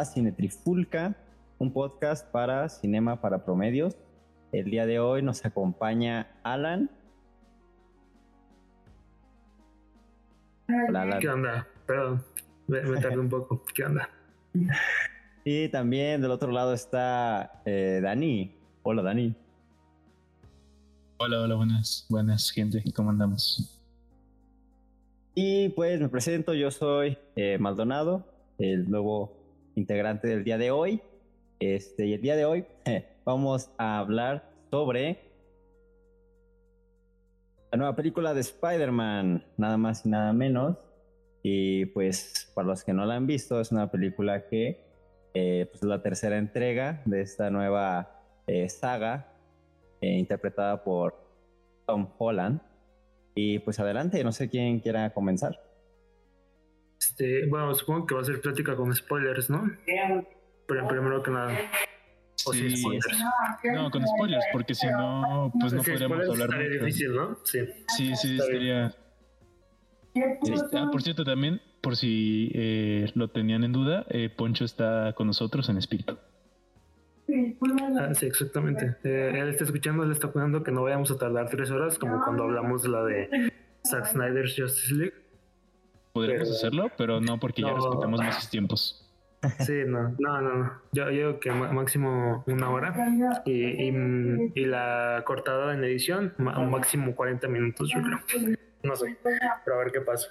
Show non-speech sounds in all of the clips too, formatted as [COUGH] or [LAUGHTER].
a Cinetrifulca, un podcast para cinema para promedios. El día de hoy nos acompaña Alan. Hola, Alan. ¿Qué onda? Perdón, me, tardé un poco. ¿Qué onda? [LAUGHS] Y también del otro lado está eh, Dani. Hola, Dani. Hola, hola, buenas, buenas gente, ¿cómo andamos? Y pues me presento, yo soy eh, Maldonado, el nuevo integrante del día de hoy. Este, y el día de hoy [LAUGHS] vamos a hablar sobre la nueva película de Spider-Man, nada más y nada menos. Y pues para los que no la han visto, es una película que eh, pues, es la tercera entrega de esta nueva eh, saga interpretada por Tom Holland. Y pues adelante, no sé quién quiera comenzar. Este, bueno, supongo que va a ser plática con spoilers, ¿no? Pero primero que nada. O sí, spoilers. No, con spoilers, porque si no, pues no podríamos hablar mucho. difícil, ¿no? Sí. Sí, sí, estaría. Ah, por cierto, también, por si eh, lo tenían en duda, eh, Poncho está con nosotros en espíritu. Ah, sí, exactamente. Eh, él está escuchando, él está cuidando que no vayamos a tardar tres horas, como cuando hablamos de la de Zack Snyder's Justice League. Podríamos hacerlo, pero no porque ya respetamos más sus tiempos. [LAUGHS] Sí, no, no, no. Yo, digo que máximo una hora y, y, la cortada en edición, máximo 40 minutos, yo creo. No sé, pero a ver qué pasa.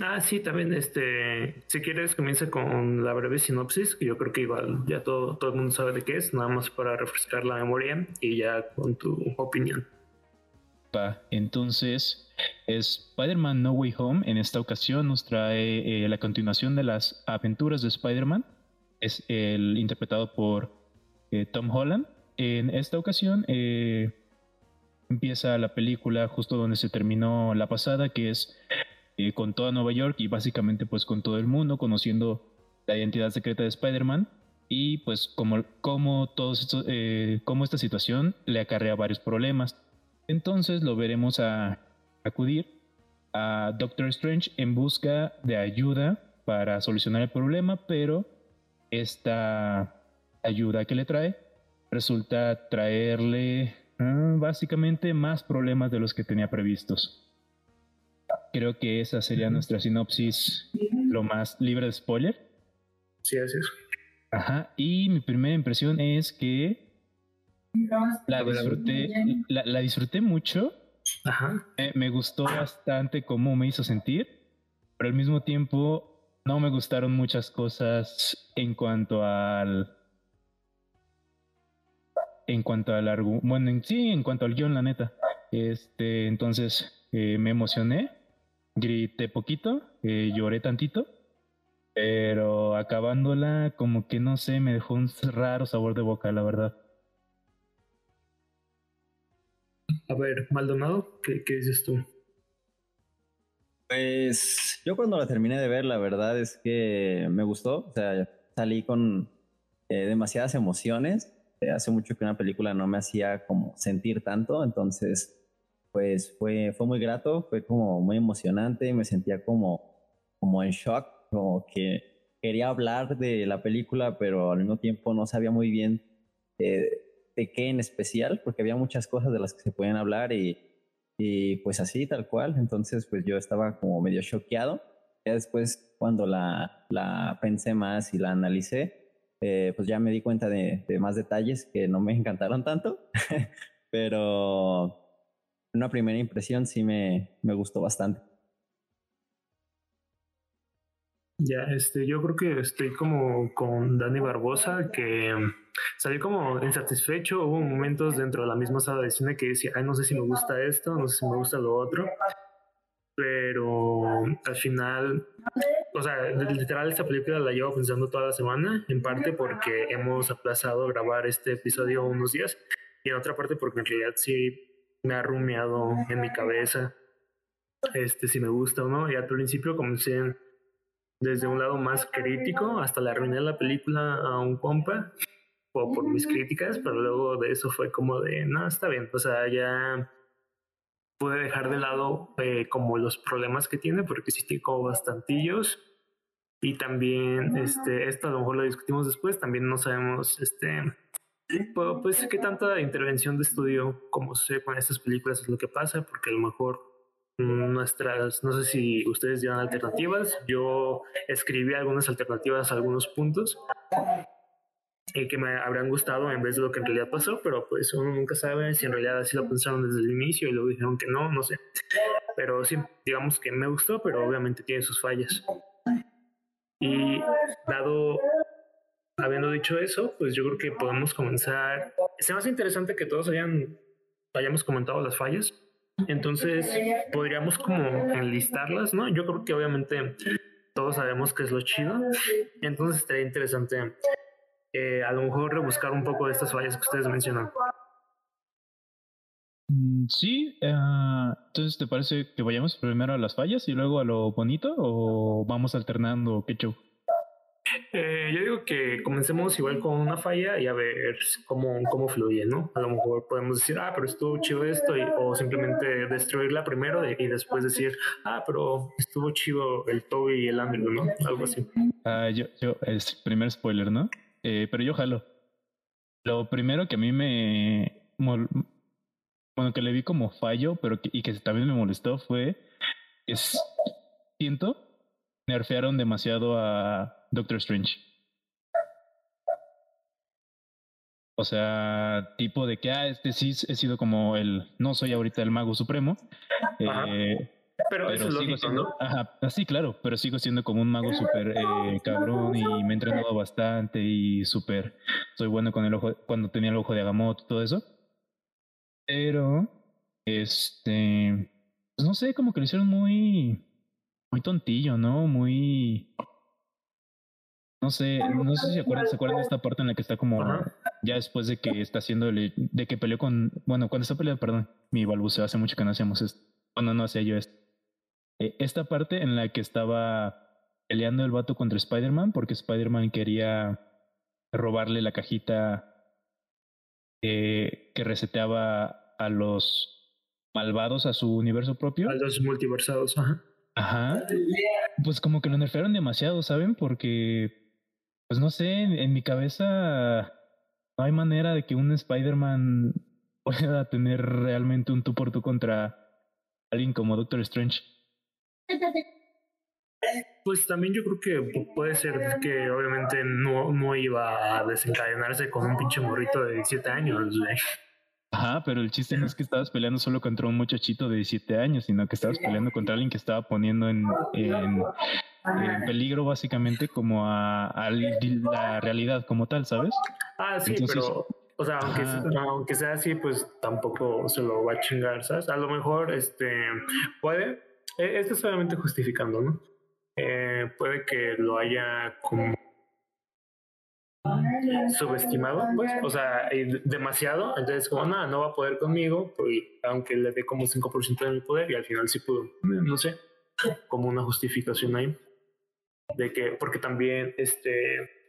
Ah, sí, también, este, si quieres, comienza con la breve sinopsis, que yo creo que igual ya todo, todo el mundo sabe de qué es, nada más para refrescar la memoria y ya con tu opinión. Entonces, Spider-Man No Way Home en esta ocasión nos trae eh, la continuación de las aventuras de Spider-Man. Es el interpretado por eh, Tom Holland. En esta ocasión eh, empieza la película justo donde se terminó la pasada, que es con toda Nueva York y básicamente pues con todo el mundo, conociendo la identidad secreta de Spider-Man y pues como, como, todos como esta situación le acarrea varios problemas. Entonces lo veremos a acudir a Doctor Strange en busca de ayuda para solucionar el problema, pero esta ayuda que le trae resulta traerle ah, básicamente más problemas de los que tenía previstos. Creo que esa sería nuestra sinopsis lo más libre de spoiler. Sí, así es. Ajá, y mi primera impresión es que la disfruté, la, disfruté mucho. Ajá. me gustó bastante cómo me hizo sentir, pero al mismo tiempo no me gustaron muchas cosas en cuanto al en cuanto al bueno en sí en cuanto al guion la neta este entonces eh, me emocioné grité poquito, eh, lloré tantito, pero acabándola como que no sé, me dejó un raro sabor de boca, la verdad. A ver, Maldonado, ¿qué, dices tú? Pues yo cuando la terminé de ver, la verdad es que me gustó, o sea, salí con eh, demasiadas emociones. Eh, hace mucho que una película no me hacía como sentir tanto, entonces pues fue, fue muy grato, fue como muy emocionante, me sentía como, como en shock, como que quería hablar de la película, pero al mismo tiempo no sabía muy bien eh, de qué en especial, porque había muchas cosas de las que se pueden hablar y, y pues así, tal cual. Entonces, pues yo estaba como medio choqueado. Ya después, cuando la, la pensé más y la analicé, eh, pues ya me di cuenta de, de, más detalles que no me encantaron tanto, [LAUGHS] pero una primera impresión sí me, me gustó bastante. Ya, este, yo creo que estoy como con Dani Barbosa, que salí como insatisfecho. Hubo momentos dentro de la misma sala de cine que decía, ay, no sé si me gusta esto, no sé si me gusta lo otro. Pero al final, o sea, literal, esta película la llevo pensando toda la semana, en parte porque hemos aplazado grabar este episodio unos días, y en otra parte porque en realidad sí me ha rumiado en mi cabeza este si me gusta o no. Y al principio comencé desde un lado más crítico, hasta le arruiné la película a un compa o por mis críticas, pero luego de eso fue como de, no, está bien, o sea, ya pude dejar de lado eh, como los problemas que tiene, porque sí como bastantillos, Y también, este, esto a lo mejor lo discutimos después, también no sabemos, este, pues, qué tanta intervención de estudio como sé con estas películas es lo que pasa, porque a lo mejor nuestras, no sé si ustedes llevan alternativas, yo escribí algunas alternativas a algunos puntos eh, que me habrán gustado en vez de lo que en realidad pasó, pero pues uno nunca sabe si en realidad así lo pensaron desde el inicio y luego dijeron que no, no sé. Pero sí, digamos que me gustó, pero obviamente tiene sus fallas. Y dado, habiendo dicho eso, pues yo creo que podemos comenzar. Es más interesante que todos hayan, hayamos comentado las fallas. Entonces, podríamos como enlistarlas, ¿no? Yo creo que obviamente todos sabemos qué es lo chido. Entonces, estaría interesante eh, a lo mejor rebuscar un poco de estas fallas que ustedes mencionan. Mm, sí, eh, entonces ¿te parece que vayamos primero a las fallas y luego a lo bonito o vamos alternando qué show? Eh, yo digo que comencemos igual con una falla y a ver cómo, cómo fluye, ¿no? A lo mejor podemos decir, ah, pero estuvo chido esto, o simplemente destruirla primero y después decir, ah, pero estuvo chido el Toby y el Andrew, ¿no? Algo así. Ah, yo, yo, es primer spoiler, ¿no? Eh, pero yo jalo. Lo primero que a mí me bueno, que le vi como fallo, pero y que también me molestó fue que siento nerfearon demasiado a Doctor Strange. O sea, tipo de que, ah, este sí he sido como el, no soy ahorita el mago supremo. Eh, pero, eso sigo siendo, ajá, sí, claro, pero sigo siendo como un mago súper eh, cabrón y me he entrenado bastante y súper, soy bueno con el ojo, cuando tenía el ojo de Agamotto, todo eso. Pero, este, pues no sé, como que lo hicieron muy, muy tontillo, ¿no? Muy, no sé, no sé si se acuerdan, se acuerdan de esta parte en la que está como ya después de que está haciendo, de que peleó con, bueno, cuando está peleando, perdón, mi balbuceo, hace mucho que no hacíamos esto, bueno, no hacía yo esto. Eh, esta parte en la que estaba peleando el vato contra Spider-Man porque Spider-Man quería robarle la cajita que reseteaba a los malvados a su universo propio. A los multiversados, ajá. Ajá. Pues como que lo nerfearon demasiado, ¿saben? Porque, pues no sé, en, mi cabeza no hay manera de que un Spider-Man [LAUGHS] pueda tener realmente un tú por tú contra alguien como Doctor Strange. Pues también yo creo que puede ser que obviamente no, no iba a desencadenarse con un pinche morrito de 17 años, Ajá, pero el chiste no es que estabas peleando solo contra un muchachito de 17 años, sino que estabas peleando contra alguien que estaba poniendo en, en, peligro básicamente como a, la realidad como tal, ¿sabes? Ah, sí, pero, o sea, aunque, aunque sea así, pues tampoco se lo va a chingar, ¿sabes? A lo mejor, este, puede, esto es solamente justificando, ¿no? Eh, puede que lo haya como subestimado, pues, o sea, demasiado, entonces como, nada, no va a poder conmigo, pues, aunque le dé como 5% de mi poder y al final sí pudo, no sé, como una justificación ahí, de que, porque también, este,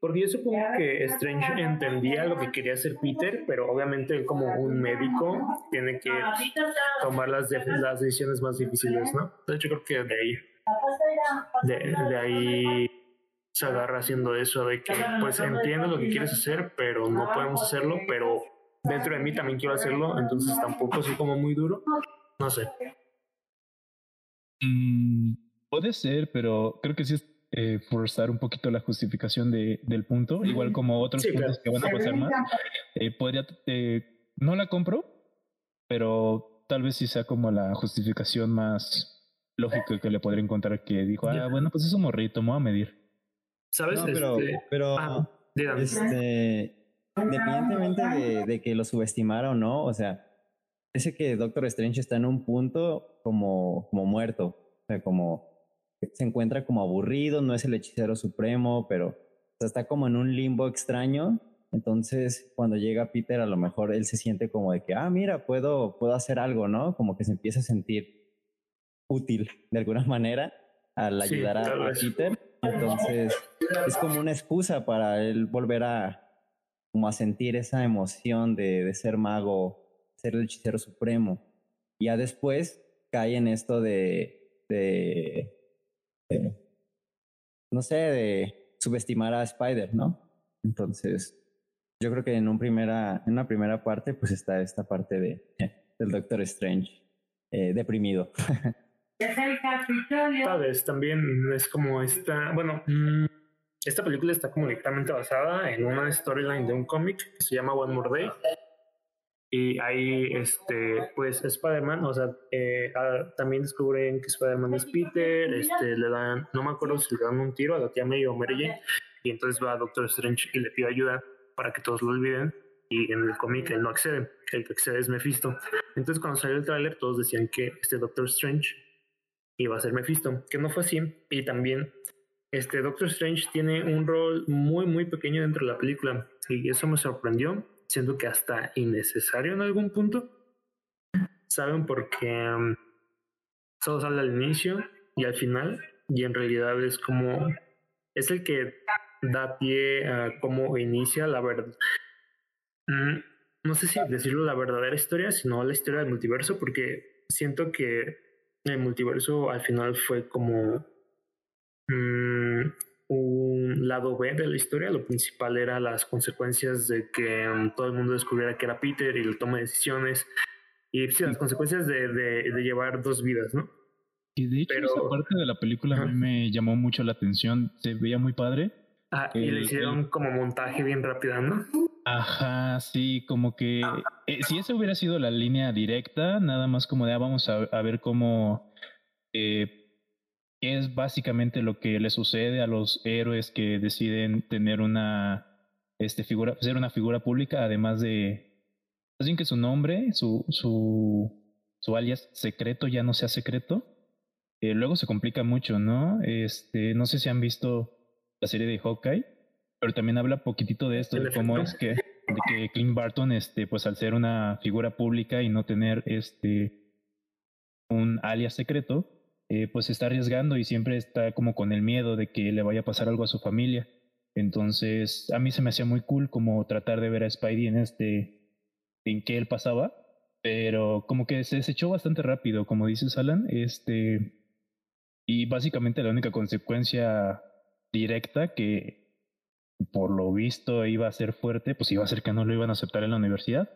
porque yo supongo que Strange entendía lo que quería hacer Peter, pero obviamente como un médico tiene que tomar las, las decisiones más difíciles, ¿no? Entonces yo creo que de ahí, de, de ahí se agarra haciendo eso, de que pues entiendo lo que quieres hacer, pero no podemos hacerlo, pero dentro de mí también quiero hacerlo, entonces tampoco soy como muy duro, no sé. Mm, puede ser, pero creo que sí es eh, forzar un poquito la justificación de, del punto, igual como otros puntos que van a pasar más. Eh, podría, eh, no la compro, pero tal vez sí sea como la justificación más lógica que le podría encontrar que dijo, ah, bueno, pues es un morrito, me voy a medir. ¿Sabes? pero, este, pero ah, este, independientemente de, de, que lo subestimara o no, o sea, parece que Doctor Strange está en un punto como, como muerto, o sea, como se encuentra como aburrido, no es el hechicero supremo, pero está como en un limbo extraño. Entonces, cuando llega Peter, a lo mejor él se siente como de que, ah, mira, puedo, puedo hacer algo, ¿no? Como que se empieza a sentir útil de alguna manera al ayudar a, Peter. Entonces, es como una excusa para él volver a, como a sentir esa emoción de, de ser mago, ser el hechicero supremo. Y ya después cae en esto de, de no sé, de subestimar a Spider, ¿no? Entonces, yo creo que en, un primera, en una primera parte, pues está esta parte de, [LAUGHS] del Doctor Strange eh, deprimido. [LAUGHS] Sabes, también es como esta, bueno, mm, esta película está como directamente basada en una storyline de un cómic que se llama One More Day. Y ahí, este, pues Spider-Man, o sea, eh, ah, también descubren que Spider-Man es Peter, este, le dan, no me acuerdo si le dan un tiro a la tía May o Mary Jane, y entonces va a Doctor Strange y le pide ayuda para que todos lo olviden y en el cómic él no accede, el que accede es Mephisto. Entonces cuando salió el tráiler todos decían que este Doctor Strange iba a ser Mephisto, que no fue así y también este Doctor Strange tiene un rol muy muy pequeño dentro de la película y eso me sorprendió, siendo que hasta innecesario en algún punto. Saben porque um, solo sale al inicio y al final y en realidad es como es el que da pie a cómo inicia la verdad. Mm, no sé si decirlo la verdadera historia, sino la historia del multiverso, porque siento que el multiverso al final fue como mm, un lado B de la historia. Lo principal era las consecuencias de que mm, todo el mundo descubriera que era Peter y la toma de decisiones. Y sí, las consecuencias de, de, llevar dos vidas, ¿no? Y de hecho, esa parte de la película a mí me llamó mucho la atención. Se veía muy padre Ah, y le hicieron como montaje bien rápido, ¿no? Ajá, sí, como que eh, si esa hubiera sido la línea directa, nada más como de ah, vamos a, ver cómo eh, es básicamente lo que le sucede a los héroes que deciden tener una este figura, ser una figura pública, además de así que su nombre, su, su, su alias secreto ya no sea secreto. Eh, luego se complica mucho, ¿no? Este, no sé si han visto la serie de Hawkeye, pero también habla poquitito de esto, de cómo es que, de que Clint Barton, este, pues al ser una figura pública y no tener este un alias secreto, eh, pues está arriesgando y siempre está como con el miedo de que le vaya a pasar algo a su familia. Entonces, a mí se me hacía muy cool como tratar de ver a Spidey en este, en qué él pasaba, pero como que se desechó bastante rápido, como dices Alan, este, y básicamente la única consecuencia directa que por lo visto iba a ser fuerte, pues iba a ser que no lo iban a aceptar en la universidad.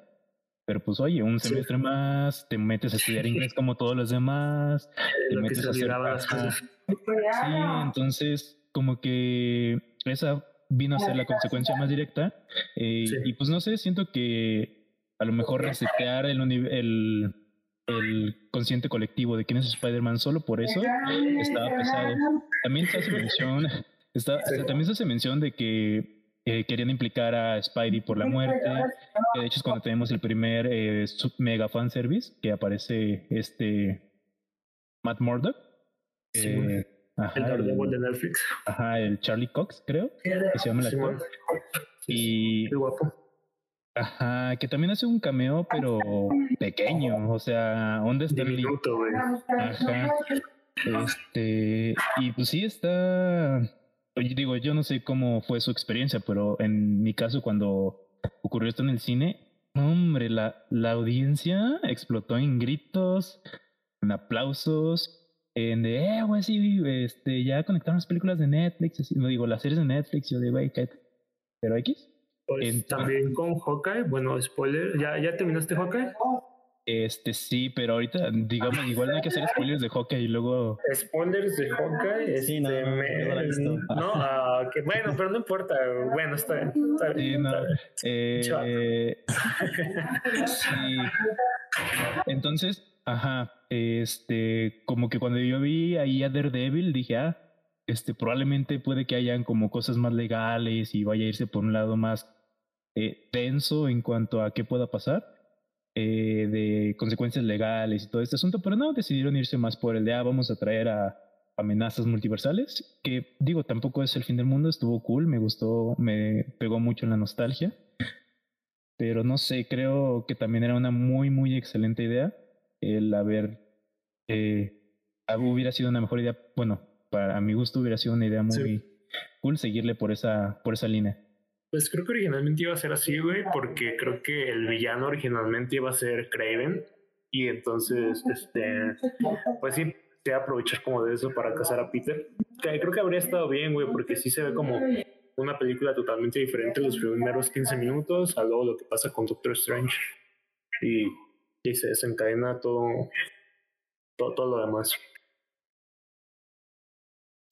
Pero pues oye, un semestre más, te metes a estudiar [LAUGHS] inglés como todos los demás, te metes a hacer [LAUGHS] Sí, entonces como que esa vino a ser la consecuencia más directa. Eh, y pues no sé, siento que a lo mejor resetear el, el, el consciente colectivo de quién es Spider-Man solo por eso estaba pesado. También se hace mención también se hace mención de que eh, querían implicar a Spidey por la muerte. Que de hecho es cuando tenemos el primer eh, mega fan service que aparece este Matt Murdock. Eh, el de Netflix. Ajá, el Charlie Cox, creo, que se llama el actor. Y. guapo. Ajá, que también hace un cameo, pero pequeño. O sea, ¿dónde está el minuto, Ajá. Este. Y pues sí está digo, yo no sé cómo fue su experiencia, pero en mi caso, cuando ocurrió esto en el cine, hombre, la, la audiencia explotó en gritos, en aplausos, en de, eh, güey, sí, este, ya conectaron las películas de Netflix, así, no digo, las series de Netflix, yo de, güey, pero X. Pues también con Hawkeye, bueno, spoiler, ¿ya, ya terminaste Hawkeye? Este sí, pero ahorita, digamos, igual no hay que hacer [LAUGHS] spoilers de Hawkeye y luego. Spoilers de Hawkeye, este, sí, no, no, ah, bueno, pero no importa, bueno, está bien. sí, no. Eh, sí. Entonces, ajá, este, como que cuando yo vi ahí a Daredevil, dije, ah, este, probablemente puede que hayan como cosas más legales y vaya a irse por un lado más eh, tenso en cuanto a qué pueda pasar eh, de consecuencias legales y todo este asunto, pero no, decidieron irse más por el de, ah, vamos a traer a amenazas multiversales, que digo, tampoco es el fin del mundo, estuvo cool, me gustó, me pegó mucho en la nostalgia, pero no sé, creo que también era una muy, muy excelente idea el haber, eh, hubiera sido una mejor idea, bueno, para mi gusto hubiera sido una idea muy cool seguirle por esa, por esa línea. Pues creo que originalmente iba a ser así, güey, porque creo que el villano originalmente iba a ser Craven. Y entonces, este, pues sí, sea aprovechar como de eso para casar a Peter. Que creo que habría estado bien, güey, porque sí se ve como una película totalmente diferente los primeros 15 minutos a luego lo que pasa con Doctor Strange. Y, y se desencadena todo, todo, todo lo demás.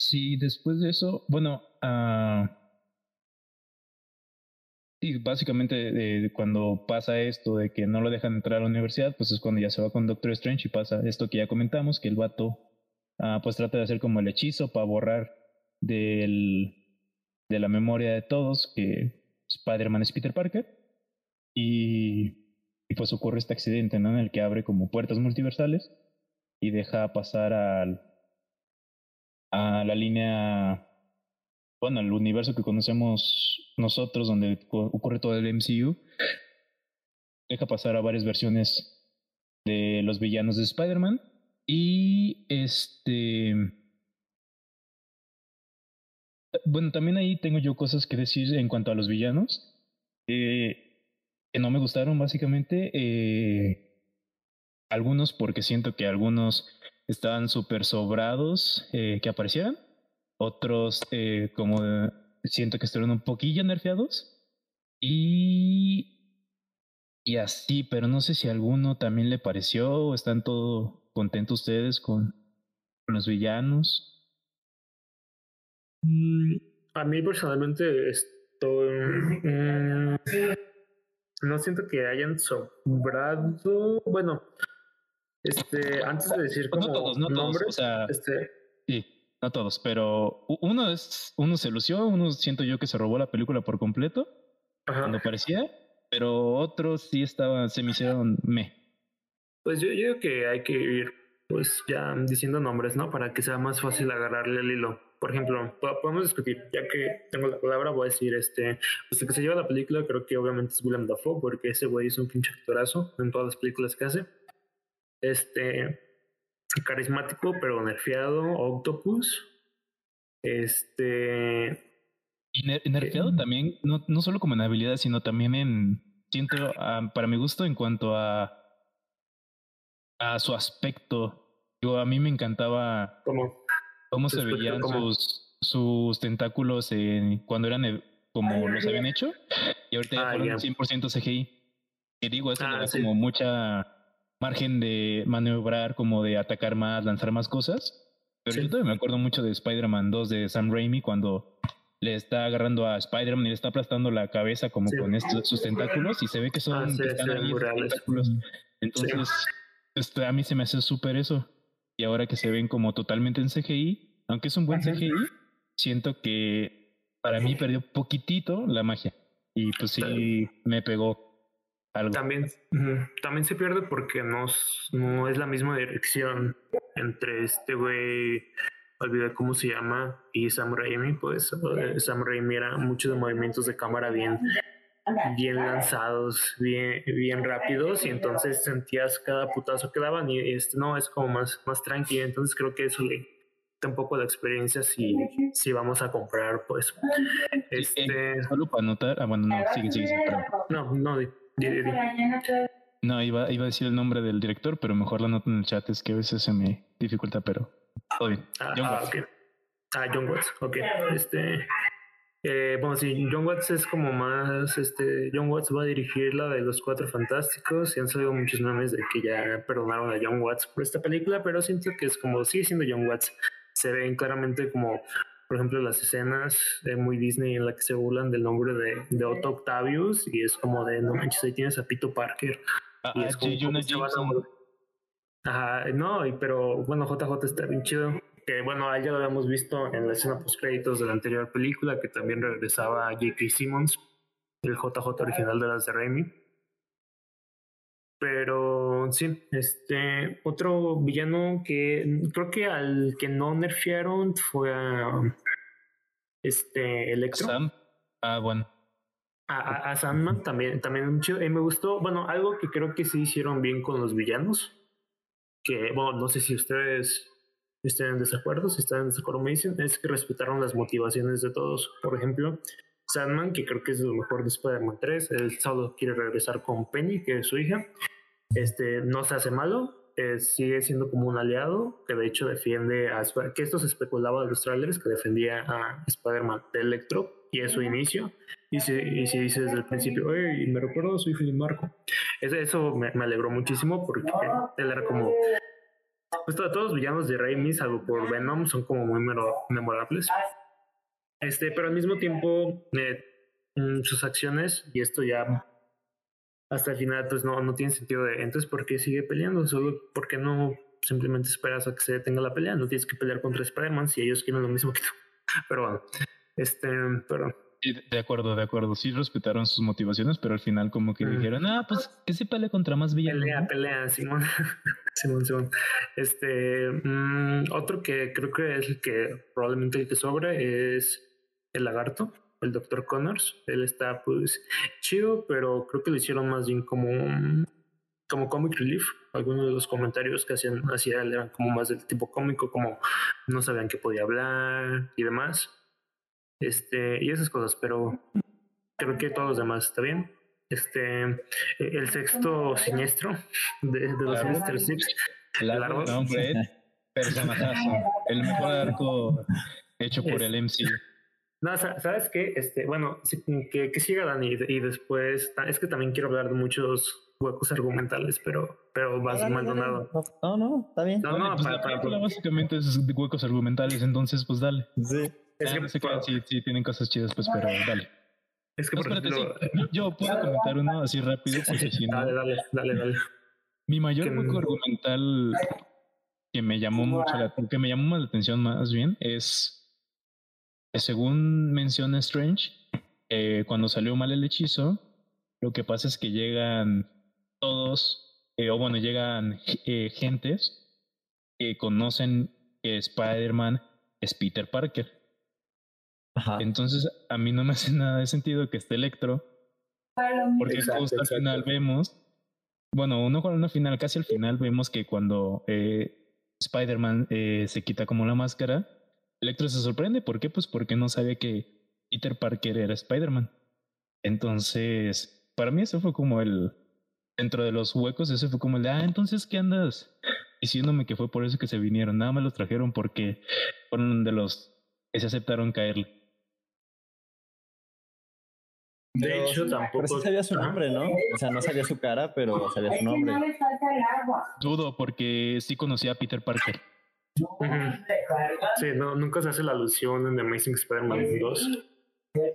Sí, después de eso, bueno, uh, sí, básicamente cuando pasa esto de que no lo dejan entrar a la universidad, pues es cuando ya se va con Doctor Strange y pasa esto que ya comentamos, que el vato uh, pues trata de hacer como el hechizo para borrar del, de la memoria de todos que Spider-Man es Peter Parker y, y, pues ocurre este accidente, ¿no? En el que abre como puertas multiversales y deja pasar al a la línea, bueno, al universo que conocemos nosotros, donde ocurre todo el MCU, deja pasar a varias versiones de los villanos de Spider-Man. Y este. Bueno, también ahí tengo yo cosas que decir en cuanto a los villanos. Que no me gustaron, básicamente. Eh, algunos porque siento que algunos estaban súper sobrados eh, que aparecieran. Otros eh, como siento que estuvieron un poquillo nerfeados. Y... Y así, pero no sé si a alguno también le pareció o están todo contentos ustedes con, los villanos. Mm, a mí personalmente estoy... Mm, no siento que hayan sobrado. Bueno, este, antes de decir como no todos, no todos, o sea, este... sí, no todos, pero uno es, uno se lució, uno siento yo que se robó la película por completo cuando parecía, pero otros sí estaban, se me hicieron me. Pues yo, yo creo que hay que ir, pues ya diciendo nombres, ¿no? Para que sea más fácil agarrarle el hilo. Por ejemplo, podemos discutir, ya que tengo la palabra, voy a decir, este, pues el que se lleva la película creo que obviamente es Willem Dafoe, porque ese güey es un pinche actorazo en todas las películas que hace este carismático pero nerfeado Octopus. Este y nerfeado eh, también no, no solo como en habilidad sino también en siento ah, para mi gusto en cuanto a a su aspecto. Digo, a mí me encantaba ¿Cómo? cómo se veían sus sus tentáculos en, cuando eran como los habían hecho y ahorita ya ah, fueron 100% CGI y digo eso ah, como mucha margen de maniobrar, como de atacar más, lanzar más cosas. Pero yo todavía me acuerdo mucho de Spider-Man 2 de Sam Raimi cuando le está agarrando a Spider-Man y le está aplastando la cabeza como con estos, sus tentáculos y se ve que son ah, tentáculos. Entonces, este, a mí se me hace súper eso. Y ahora que se ven como totalmente en CGI, aunque es un buen CGI, siento que para mí perdió poquitito la magia. Y pues sí, me pegó también, también se pierde porque no, no es la misma dirección entre este güey, olvidé cómo se llama, y Sam Raimi, pues eh, Sam Raimi era muchos movimientos de cámara bien, bien lanzados, bien, bien rápidos, y entonces sentías cada putazo que daban, y este no, es como más, más tranquilo, entonces creo que eso le un poco la experiencia si, si vamos a comprar, pues. Este... solo para anotar, ah, bueno, no, sigue, sigue, sigue No, no, no, iba, iba a decir el nombre del director, pero mejor la nota en el chat, es que a veces se me dificulta, pero todo bien. Ah, John ah, Watts. Ah, John Watts, ok. Este, eh, bueno, sí, John Watts es como más, este, John Watts va a dirigir la de los Cuatro Fantásticos y han salido muchos memes de que ya perdonaron a John Watts por esta película, pero siento que es como, sigue siendo John Watts. Se ven claramente como por ejemplo, las escenas de muy Disney en la que se burlan del nombre de, de Otto Octavius y es como de, no manches, ahí tienes a Pito Parker. Ah, y es como, Ajá, no, pero bueno, JJ está bien chido. Que bueno, ya lo habíamos visto en la escena post créditos de la anterior película, que también regresaba J.K. Simmons, el JJ original de las de Raimi. Pero sí, este otro villano que creo que al que no nerfearon fue a este Electro. Sam. Ah, bueno. A, a, Sandman también, también eh, me gustó. Bueno, algo que creo que sí hicieron bien con los villanos. Que, bueno, no sé si ustedes estén en desacuerdo, si están en desacuerdo me dicen, es que respetaron las motivaciones de todos. Por ejemplo, Sandman, que creo que es lo mejor de Spider-Man 3, él solo quiere regresar con Penny, que es su hija. Este, no se hace malo, eh, sigue siendo como un aliado que de hecho defiende a que esto se especulaba de los trailers que defendía a Spider-Man de Electro y es su inicio. Y si, y si dice desde el principio hey, me recuerdo soy Philip Marco eso, eso me, me, alegró muchísimo porque él era como pues todos los villanos de Raimi salvo por Venom son como muy memorables este pero al mismo tiempo eh, mm, sus acciones y esto ya hasta el final pues no, no tiene sentido de entonces ¿por qué sigue peleando? Solo porque no simplemente esperas a que se detenga la pelea, no tienes que pelear contra Spider-Man si ellos quieren lo mismo que tú. [LAUGHS] Pero bueno, este, pero... de acuerdo, de acuerdo. Sí respetaron sus motivaciones, pero al final como que dijeron, ah, pues que se pelea contra más villanos. Pelea, pelea, Simón. [LAUGHS] Simón, Simón. Este, mmm, otro que creo que es el que probablemente el que sobre es el lagarto el Dr. Connors. Él está pues chido, pero creo que lo hicieron más bien como como comic relief. Algunos de los comentarios que hacían hacia él eran como más del tipo cómico, como no sabían que podía hablar y demás. Este, y esas cosas, pero creo que todos los demás está bien. Este, el sexto siniestro de, los Sinister Six. El árbol. El mejor arco hecho por el MCU. No, ¿sabes qué? Este, bueno, que, que siga Dani y después, es que también quiero hablar de muchos huecos argumentales, pero, pero vas mal donado. No, no, está bien. No, no, para, para, básicamente es huecos argumentales, entonces pues dale. Sí. Es que, sí, sí, tienen cosas chidas, pues, pero dale. Es que por ejemplo, yo puedo comentar uno así rápido, porque si no. Dale, dale, dale, dale. Mi mayor hueco argumental que me llamó mucho la, que me llamó más la atención más bien es según menciona Strange, eh, cuando salió mal el hechizo, lo que pasa es que llegan todos, eh, o bueno, llegan eh, gentes que conocen que Spider-Man es Peter Parker. Entonces, a mí no me hace nada de sentido que esté Electro, porque justo al final vemos, bueno, uno con una final, casi al final vemos que cuando Spider-Man se quita como la máscara, Electro se sorprende. ¿Por qué? Pues porque no sabía que Peter Parker era Spider-Man. Entonces, para mí eso fue como el... Dentro de los huecos, ese fue como el de, ah, entonces, ¿qué andas diciéndome que fue por eso que se vinieron? Nada más los trajeron porque fueron de los que se aceptaron caerle. De hecho, tampoco. Pero sí sabía su nombre, ¿no? O sea, no sabía su cara, pero sabía su nombre. Dudo, porque sí conocía a Peter Parker. Sí, no, nunca se hace la alusión en The Amazing Spider-Man 2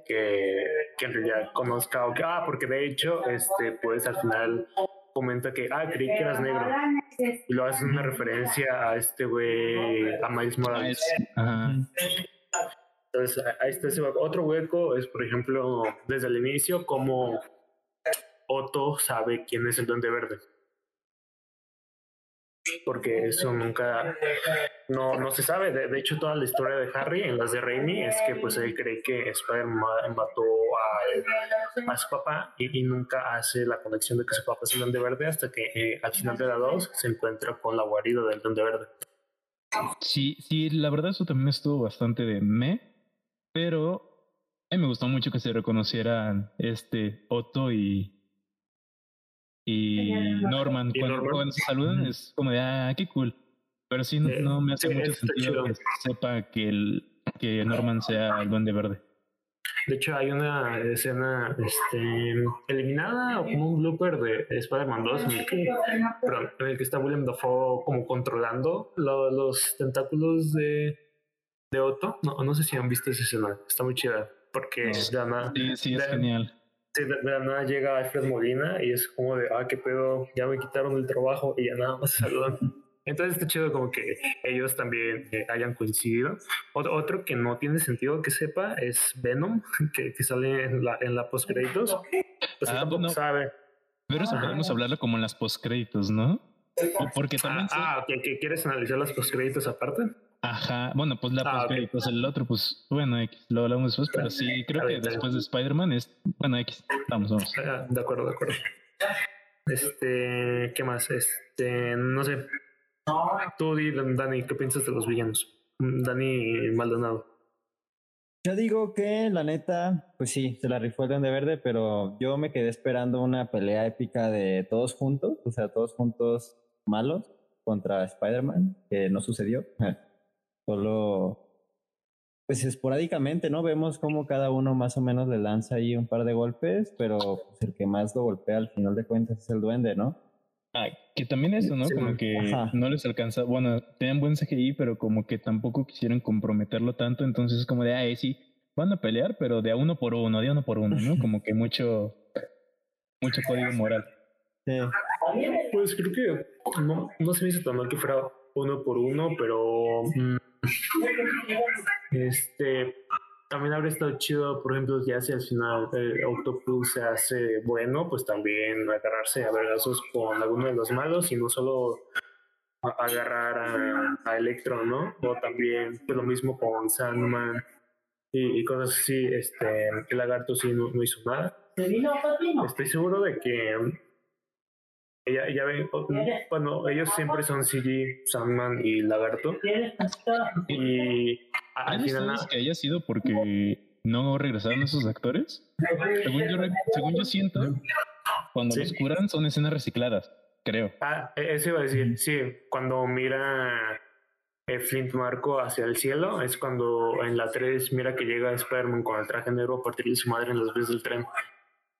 que, que en realidad conozca o que, ah, porque de hecho, este, pues al final comenta que, ah, creí que eras negro. Y lo hace una referencia a este güey, a Miles Morales. Entonces, ahí está ese Otro hueco es, por ejemplo, desde el inicio, como Otto sabe quién es el Duende Verde porque eso nunca, no, no se sabe. De, hecho, toda la historia de Harry en las de Raimi es que pues él cree que Spider-Man mató a, a, su papá y, nunca hace la conexión de que su papá es el Duende Verde hasta que eh, al final de la 2 se encuentra con la guarida del Duende Verde. Sí, sí, la verdad eso también estuvo bastante de me, pero a mí me gustó mucho que se reconocieran este Otto y y Norman, cuando, se saludan es como de, ah, qué cool. Pero sí, no, me hace mucho sentido que sepa que, el, que Norman sea el duende verde. De hecho, hay una escena este, eliminada o como un blooper de Spider-Man 2 en el que, perdón, en el que está William Dafoe como controlando los tentáculos de, de Otto. No, no sé si han visto esa escena. Está muy chida. Porque no, sí, sí, es genial de, de, nada llega Alfred Molina y es como de, ah, qué pedo, ya me quitaron el trabajo y ya nada más se saludan. Entonces está chido como que ellos también eh, hayan coincidido. Otro, otro, que no tiene sentido que sepa es Venom, [LAUGHS] que, que sale en la, en la postcréditos. Pues ah, tampoco sabe. Pero eso podemos hablarlo como en las postcréditos, ¿no? Porque también... Ah, ah que, ¿quieres analizar las postcréditos aparte? Ajá, bueno, pues la ah, pues el otro, pues bueno, X, lo hablamos después, pero sí, creo que después de Spider-Man es, bueno, X, vamos, vamos. Ah, de acuerdo, de acuerdo. Este, ¿qué más? Este, no sé. Tú, Dani, ¿qué piensas de los villanos? Dani Maldonado. Yo digo que la neta, pues sí, se la rifó el de verde, pero yo me quedé esperando una pelea épica de todos juntos, o sea, todos juntos malos contra Spider-Man, que no sucedió. [LAUGHS] Solo, pues esporádicamente, ¿no? Vemos como cada uno más o menos le lanza ahí un par de golpes, pero pues, el que más lo golpea al final de cuentas es el duende, ¿no? Ah, que también eso, ¿no? como que no les alcanza, bueno, tenían buen CGI, pero como que tampoco quisieron comprometerlo tanto, entonces es como de, ah, sí, van a pelear, pero de a uno por uno, de uno por uno, ¿no? Como que mucho, mucho código moral. Sí. Pues creo que no, no se me hizo tan mal que fuera uno por uno, pero mm, este también habría estado chido, por ejemplo, ya si al final el Octopus se hace bueno, pues también agarrarse a vergazos con alguno de los malos y no solo agarrar a, a Electro, ¿no? O también pues, lo mismo con Sandman y, cosas así. Este, el lagarto sí no, no hizo nada. Estoy seguro de que ella, ven, bueno, ellos siempre son CG, Sandman y Lagarto. Y al final. que haya sido porque no regresaron esos actores? Según yo, siento, cuando los curan son escenas recicladas, creo. Ah, e, eso iba a decir, sí, cuando mira eh, Flint Marco hacia el cielo, es cuando en la 3 mira que llega Spider-Man con el traje negro a partir de su madre en los vías del tren.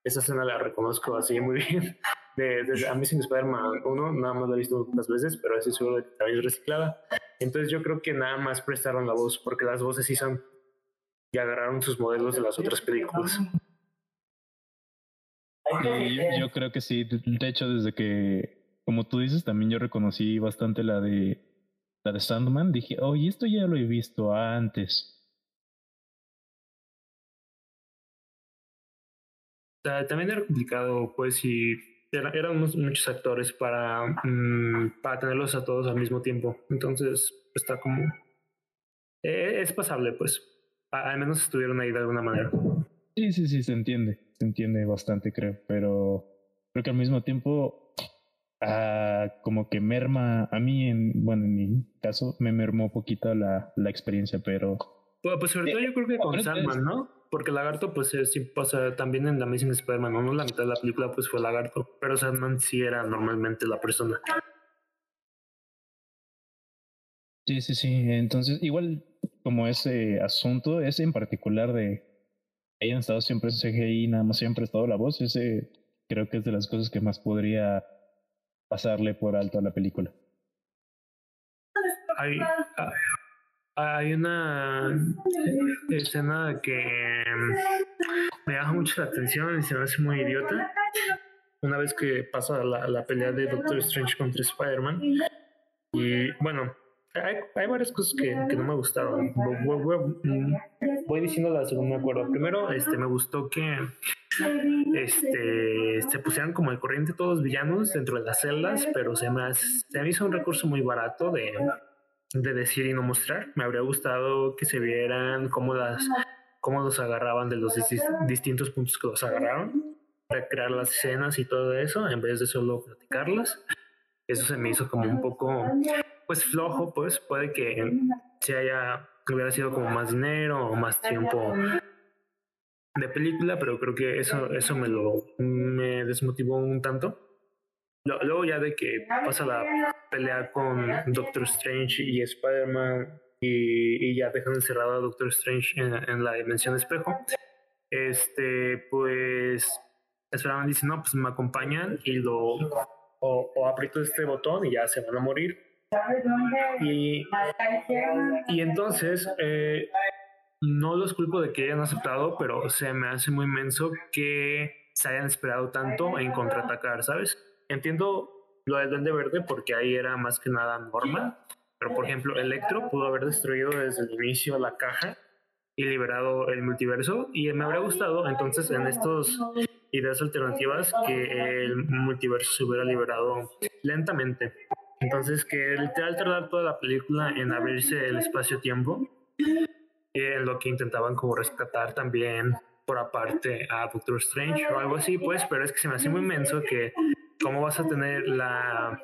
Esa escena la reconozco así muy bien de, de Amazing Spider-Man 1, nada más la he visto pocas veces, pero ese seguro de que también es reciclada. Entonces yo creo que nada más prestaron la voz, porque las voces sí son y agarraron sus modelos de las otras películas. yo, creo que sí, de hecho desde que, como tú dices, también yo reconocí bastante la de la de Sandman, dije, oye, esto ya lo he visto antes. También era complicado, pues, si eran muchos actores para, mm, para tenerlos a todos al mismo tiempo. Entonces está como... E, es pasable, pues. al menos estuvieron ahí de alguna manera. Sí, sí, sí, se entiende. Se entiende bastante, creo. Pero creo que al mismo tiempo, ah, como que merma, a mí, en, bueno, en mi caso, me mermó poquito la, la experiencia, pero... Pues, pues sobre todo yo creo que con Sandman, ¿no? Porque Lagarto, pues sí pasa también en The Amazing Spider-Man, ¿no? La mitad de la película, pues fue Lagarto, pero Sandman sí era normalmente la persona. Sí, sí, sí. Entonces, igual como ese asunto, ese en particular de hayan estado siempre en CGI, nada más siempre ha estado la voz, ese creo que es de las cosas que más podría pasarle por alto a la película. Hay, hay una escena que me llama mucho la atención y se me hace muy idiota. Una vez que pasa la, la pelea de Doctor Strange contra Spider-Man. Y bueno, hay, hay, varias cosas que, que no me gustaron. Voy, diciendo la segunda me acuerdo. Primero, este, me gustó que este, se pusieran como el corriente todos villanos dentro de las celdas, pero se me, se me hizo un recurso muy barato de de decir y no mostrar. Me habría gustado que se vieran cómo, las, cómo los agarraban de los distintos puntos que los agarraron, recrear las escenas y todo eso, en vez de solo platicarlas. Eso se me hizo como un poco, pues flojo, pues puede que se haya, hubiera sido como más dinero o más tiempo de película, pero creo que eso, eso me lo me desmotivó un tanto. Luego ya de que pasa la pelea con Doctor Strange y Spider-Man y, ya dejan encerrado a Doctor Strange en, la dimensión espejo, este, pues Spider-Man dice, no, pues me acompañan y lo, o, aprieto este botón y ya se van a morir. Y, y entonces, eh, no los culpo de que hayan aceptado, pero se me hace muy inmenso que se hayan esperado tanto en contraatacar, ¿sabes? Entiendo lo del Duende Verde porque ahí era más que nada normal, pero por ejemplo Electro pudo haber destruido desde el inicio la caja y liberado el multiverso y me habría gustado entonces en estas ideas alternativas que el multiverso se hubiera liberado lentamente. Entonces que literal tardar toda la película en abrirse el espacio-tiempo, en lo que intentaban como rescatar también por aparte a Doctor Strange o algo así, pues, pero es que se me hace muy inmenso que cómo vas a tener la,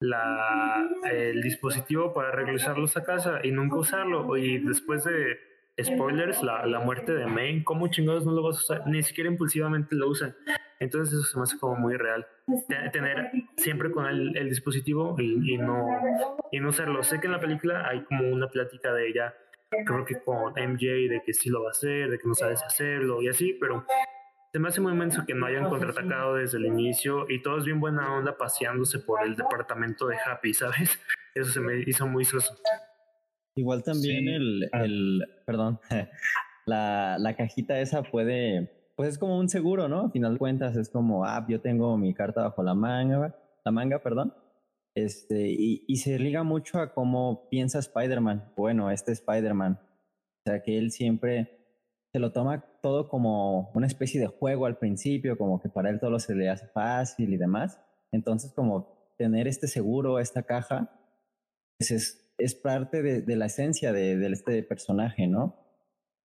la, el dispositivo para regresarlos a casa y nunca usarlo. Y después de spoilers, la, la muerte de May, ¿cómo chingados no lo vas a usar? Ni siquiera impulsivamente lo usan. Entonces eso se me hace como muy real. Tener siempre con el, el dispositivo y, y, no, y no usarlo. Sé que en la película hay como una plática de ella, creo que con MJ, de que sí lo va a hacer, de que no sabes hacerlo y así, pero se me hace muy inmenso que no hayan contraatacado desde el inicio y todos bien buena onda paseándose por el departamento de Happy, ¿sabes? [LAUGHS] Eso se me hizo muy soso. Igual también el, ah. el, perdón, [LAUGHS] la, la cajita esa puede, pues es como un seguro, ¿no? A final de cuentas es como, ah, yo tengo mi carta bajo la manga, la manga, perdón. Este, y, y se liga mucho a cómo piensa Spider-Man. Bueno, este Spider-Man. O sea, que él siempre se lo toma todo como una especie de juego al principio, como que para él todo se le hace fácil y demás. Entonces, como tener este seguro, esta caja, pues es, es parte de, la esencia de, este personaje, ¿no?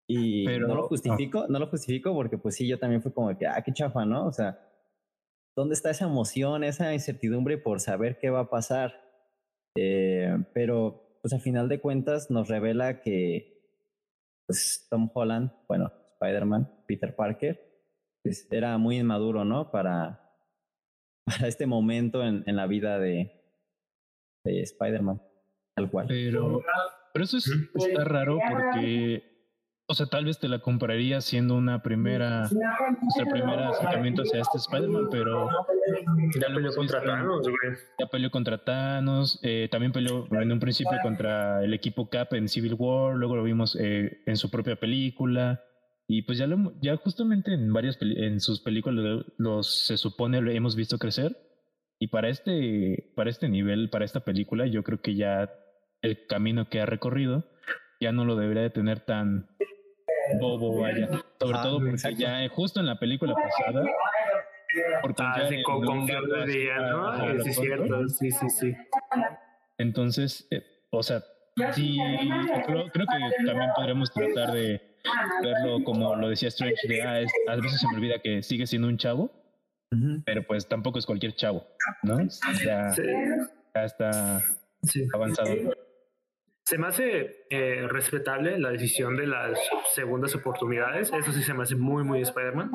Y no lo justifico, no lo justifico porque pues sí, yo también fue como que, ah, qué chafa, ¿no? O sea, ¿dónde está esa emoción, esa incertidumbre por saber qué va a pasar? Eh, pero pues a final de cuentas nos revela que pues Tom Holland, bueno, Spider-Man, Peter Parker, pues, era muy inmaduro, ¿no? Para, [LAUGHS] para este momento en, en la vida de, de Spider-Man. Pero, pero eso es, está raro porque, o sea, tal vez te la compraría siendo una primera, nuestra primera acercamiento hacia este Spider-Man, pero ya peleó contra Thanos, Ya peleó contra Thanos, eh, también peleó en un principio contra el equipo Cap en Civil War, luego lo vimos eh, en su propia película. Y pues ya, lo, ya justamente en varias en sus películas los se supone lo hemos visto crecer. Y para este, para este nivel, para esta película, yo creo que ya el camino que ha recorrido, ya no lo debería de tener tan bobo, vaya. Sobre todo porque ya justo en la película pasada. Porque ah, sí, con, ¿no? sí, cierto, sí, sí, sí. Entonces, eh, o sea, sí, creo, creo, que también podremos tratar de verlo como lo decía Strange, de ah, a veces se me olvida que sigue siendo un chavo, pero pues tampoco es cualquier chavo, ¿no? Ya, ya está avanzado. Se me hace eh, respetable la decisión de las segundas oportunidades. Eso sí se me hace muy, muy Spider-Man.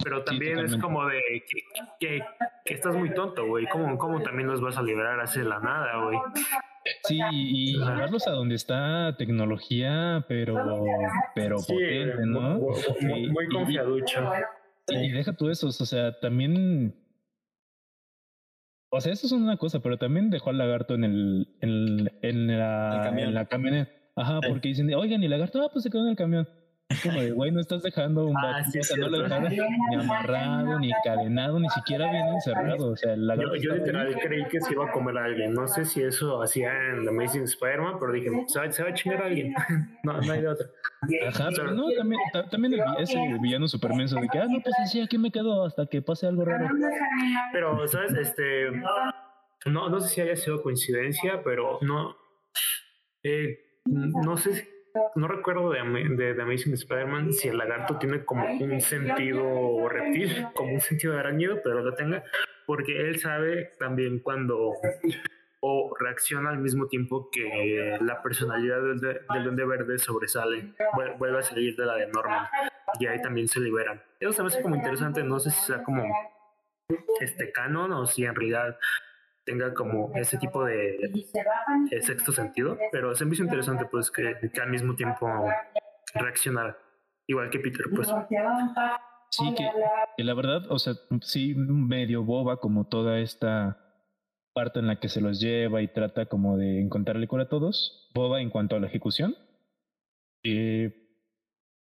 Pero también es como de que, que, estás muy tonto, güey. ¿Cómo, ¿Cómo, también nos vas a liberar hacia la nada, güey? Sí, y llevarlos a donde está tecnología, pero, pero potente, ¿no? Muy, muy confiaducho. Y, y deja tú eso, o sea, también o sea, eso es una cosa, pero también dejó al lagarto en el, en, en la, en la camioneta. Ajá, porque dicen, oigan, y el lagarto, ah, pues se quedó en el camión. Es como de, güey, no estás dejando un ah, sí, o sea, no lo dejaron ni amarrado, ni encadenado, ni siquiera bien encerrado. O sea, lagarto. Yo, yo literal creí que se iba a comer a alguien. No sé si eso hacía en The Amazing Spider-Man, pero dije, se va, se va a chingar a alguien. [LAUGHS] no, no hay de otra. Ajá, pero no, también, también el, ese villano supermenso de que, ah, no, pues así aquí me quedo hasta que pase algo raro. Pero, ¿sabes? Este, no, no sé si haya sido coincidencia, pero no, eh, no sé, no recuerdo de, de, de Amazing Spider-Man si el lagarto tiene como un sentido reptil, como un sentido de arácnido, pero lo tenga, porque él sabe también cuando o reacciona al mismo tiempo que la personalidad del, del Duende Verde sobresale, vuelve a salir de la de Norman y ahí también se liberan. Eso se me hace como interesante, no sé si sea como este canon o si en realidad tenga como ese tipo de, sexto sentido, pero se me hizo interesante pues que, que al mismo tiempo reaccionara, igual que Peter pues. Sí, que, que, la verdad, o sea, sí, medio boba como toda esta parte en la que se los lleva y trata como de encontrarle cura a todos, boba en cuanto a la ejecución. Eh,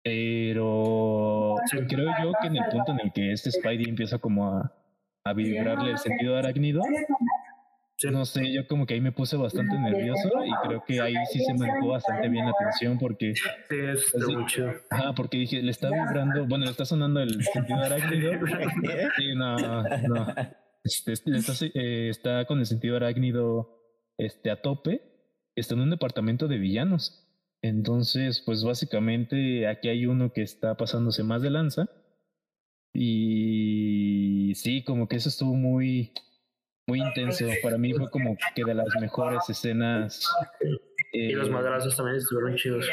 pero creo yo que en el punto en el que este Spidey empieza como a, a vibrarle el sentido arácnido, no sé, yo como que ahí me puse bastante nervioso y creo que ahí sí se mantuvo bastante bien la atención porque... Sí, es mucho. Ajá, porque dije, le está vibrando, bueno, le está sonando el [LAUGHS] sentido arácnido. Sí, no, no. Este, está, eh, está, con el sentido arácnido este, a tope, está en un departamento de villanos. Entonces, pues básicamente aquí hay uno que está pasándose más de lanza. Y sí, como que eso estuvo muy, muy intenso. Para mí fue como que de las mejores escenas. y los eh, madrazos también estuvieron chidos.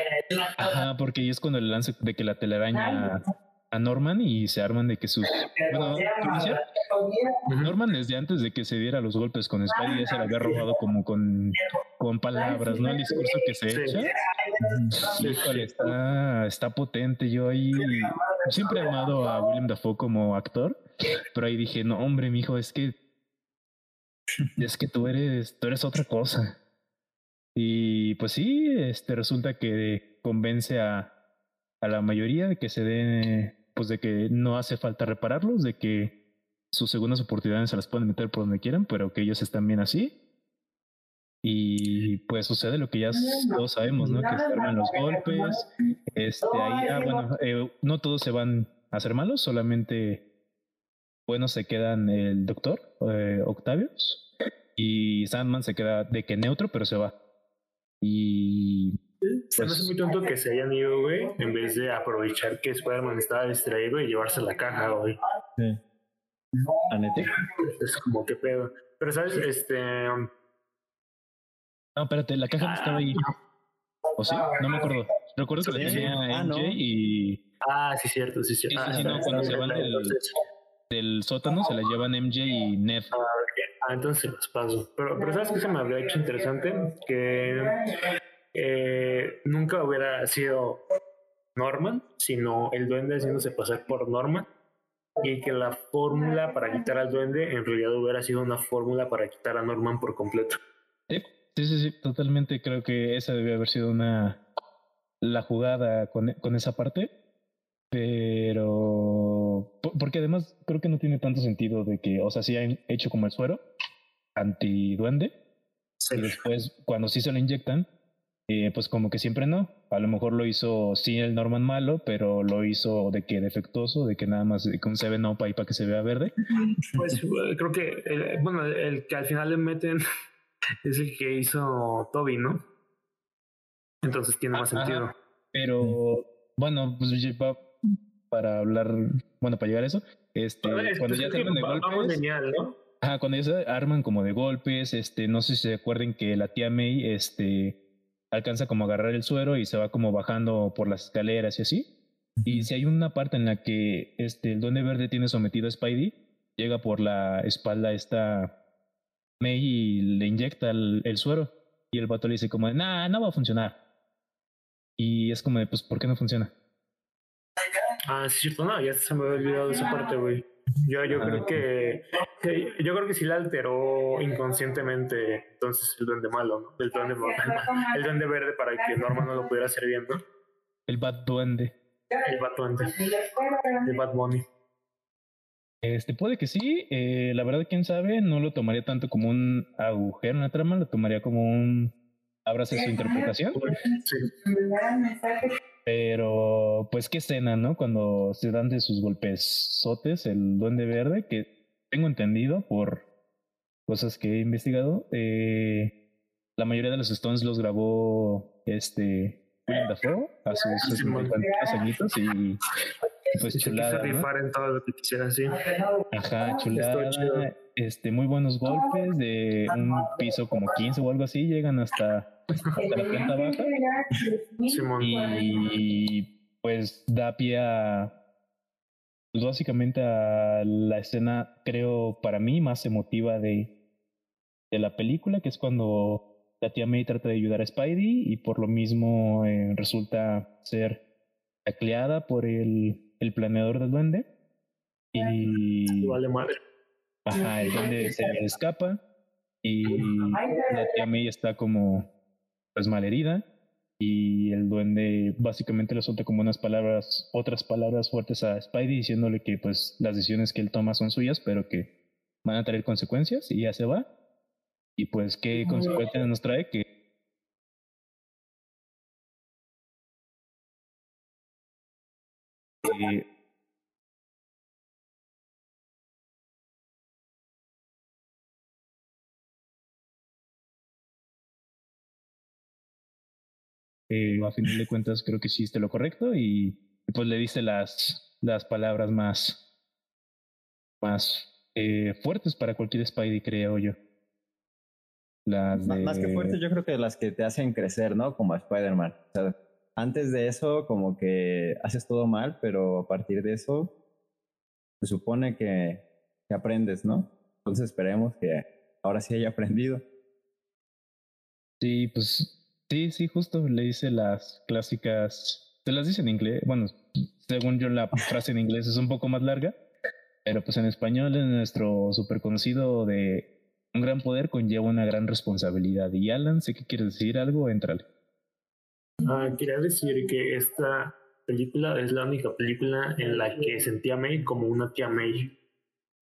Ajá, porque ahí es cuando el lance de que la telaraña a Norman y se arman de que sus... Bueno, Norman desde antes de que se diera los golpes con Spidey ya se le había robado como con, con palabras, ¿no? El discurso que se echa. está, está potente. Yo ahí siempre he amado a William Dafoe como actor, pero ahí dije, no, hombre, mijo, es que es que tú eres, tú eres otra cosa. Y pues sí, este resulta que convence a, a la mayoría de que se den, pues de que no hace falta repararlos, de que sus segundas oportunidades se las pueden meter por donde quieran, pero que ellos están bien así. Y pues sucede lo que ya todos sabemos, ¿no? Que se arman los golpes. Este, ah, bueno, eh, no todos se van a hacer malos, solamente buenos se quedan el doctor, eh, Octavius, y Sandman se queda de que neutro, pero se va. Y se me hace muy tonto que se hayan ido, güey, en vez de aprovechar que Spider-Man estaba distraído y llevarse la caja, güey. Sí. Es como que pedo. Pero, ¿sabes? Este. No, espérate, la caja no estaba ahí. ¿O sí? No me acuerdo. Recuerdo que la tenía ah, MJ y. Ah, sí, cierto, sí, cierto. Sí, sí, no, cuando se van del, del, sótano se la llevan MJ y Ned. Ah, ah, entonces las paso. Pero, pero ¿sabes qué se me habría hecho interesante? Que eh, nunca hubiera sido Norman, sino el duende haciéndose pasar por Norman y que la fórmula para quitar al duende en realidad hubiera sido una fórmula para quitar a Norman por completo. Sí, sí, sí, totalmente creo que esa debe haber sido una la jugada con, con esa parte, pero porque además creo que no tiene tanto sentido de que, o sea, si han hecho como el suero anti duende y después cuando sí se lo inyectan eh, pues como que siempre no. A lo mejor lo hizo sí el Norman malo, pero lo hizo de que defectuoso, de que nada más con 7-Up ahí para que se vea verde. Pues eh, creo que, bueno, el que al final le meten [LAUGHS] es el que hizo Toby, ¿no? Entonces tiene más sentido. Pero bueno, pues para hablar, bueno, para llegar a eso, este, cuando ya se arman de golpes, cuando ya se arman como de golpes, este, no sé si se acuerden que la tía May, este, alcanza como a agarrar el suero y se va como bajando por las escaleras y así. Y si hay una parte en la que este, el Duende Verde tiene sometido a Spidey, llega por la espalda esta May y le inyecta el, suero. Y el vato le dice como, nah, no va a funcionar. Y es como de, pues, ¿por qué no funciona? Ah, sí, cierto, no, ya se me había olvidado de esa parte, güey. Yo, yo creo que, yo creo que sí la alteró inconscientemente entonces el duende malo, ¿no? El duende, [LAUGHS] el duende verde para que Norman no lo pudiera hacer bien, ¿no? El Bad Duende. El Bad Duende. El Bad Bunny. Este, puede que sí, eh, la verdad, quién sabe, no lo tomaría tanto como un agujero en la trama, lo tomaría como un abrazo su interpretación. Sí. Pero, pues, qué escena, ¿no? Cuando se dan de sus golpes sotes, el duende verde, que tengo entendido por cosas que he investigado, eh, la mayoría de los Stones los grabó este William Dafoe a sus 50 añitos y [LAUGHS] pues chulada. rifar en todo lo que quisiera, sí. Ajá, chulada. Este, muy buenos golpes de un piso como 15 o algo así, llegan hasta, la planta baja. Y pues da pie a pues básicamente a la escena, creo, para mí, más emotiva de, de la película, que es cuando la tía May trata de ayudar a Spidey y por lo mismo eh, resulta ser tacleada por el el planeador del duende. Y. Vale madre. Ajá, el duende se escapa. Y la tía May está como pues malherida. Y el duende básicamente le suelta como unas palabras, otras palabras fuertes a Spidey diciéndole que pues las decisiones que él toma son suyas, pero que van a traer consecuencias y ya se va. Y pues qué consecuencias nos trae que a final de cuentas creo que hiciste lo correcto y, pues le diste las, las palabras más, más eh, fuertes para cualquier Spidey, creo yo. Las Más que fuertes, yo creo que las que te hacen crecer, ¿no? Como Spider-Man. antes de eso como que haces todo mal, pero a partir de eso se supone que, que aprendes, ¿no? Entonces esperemos que ahora sí haya aprendido. Sí, pues sí, sí, justo le hice las clásicas, te las dice en inglés, bueno, según yo la frase en inglés es un poco más larga, pero pues en español es nuestro súper conocido de un gran poder conlleva una gran responsabilidad. Y Alan, sé que quieres decir algo, entrale. Ah, quería decir que esta película es la única película en la que sentía a May como una tía May.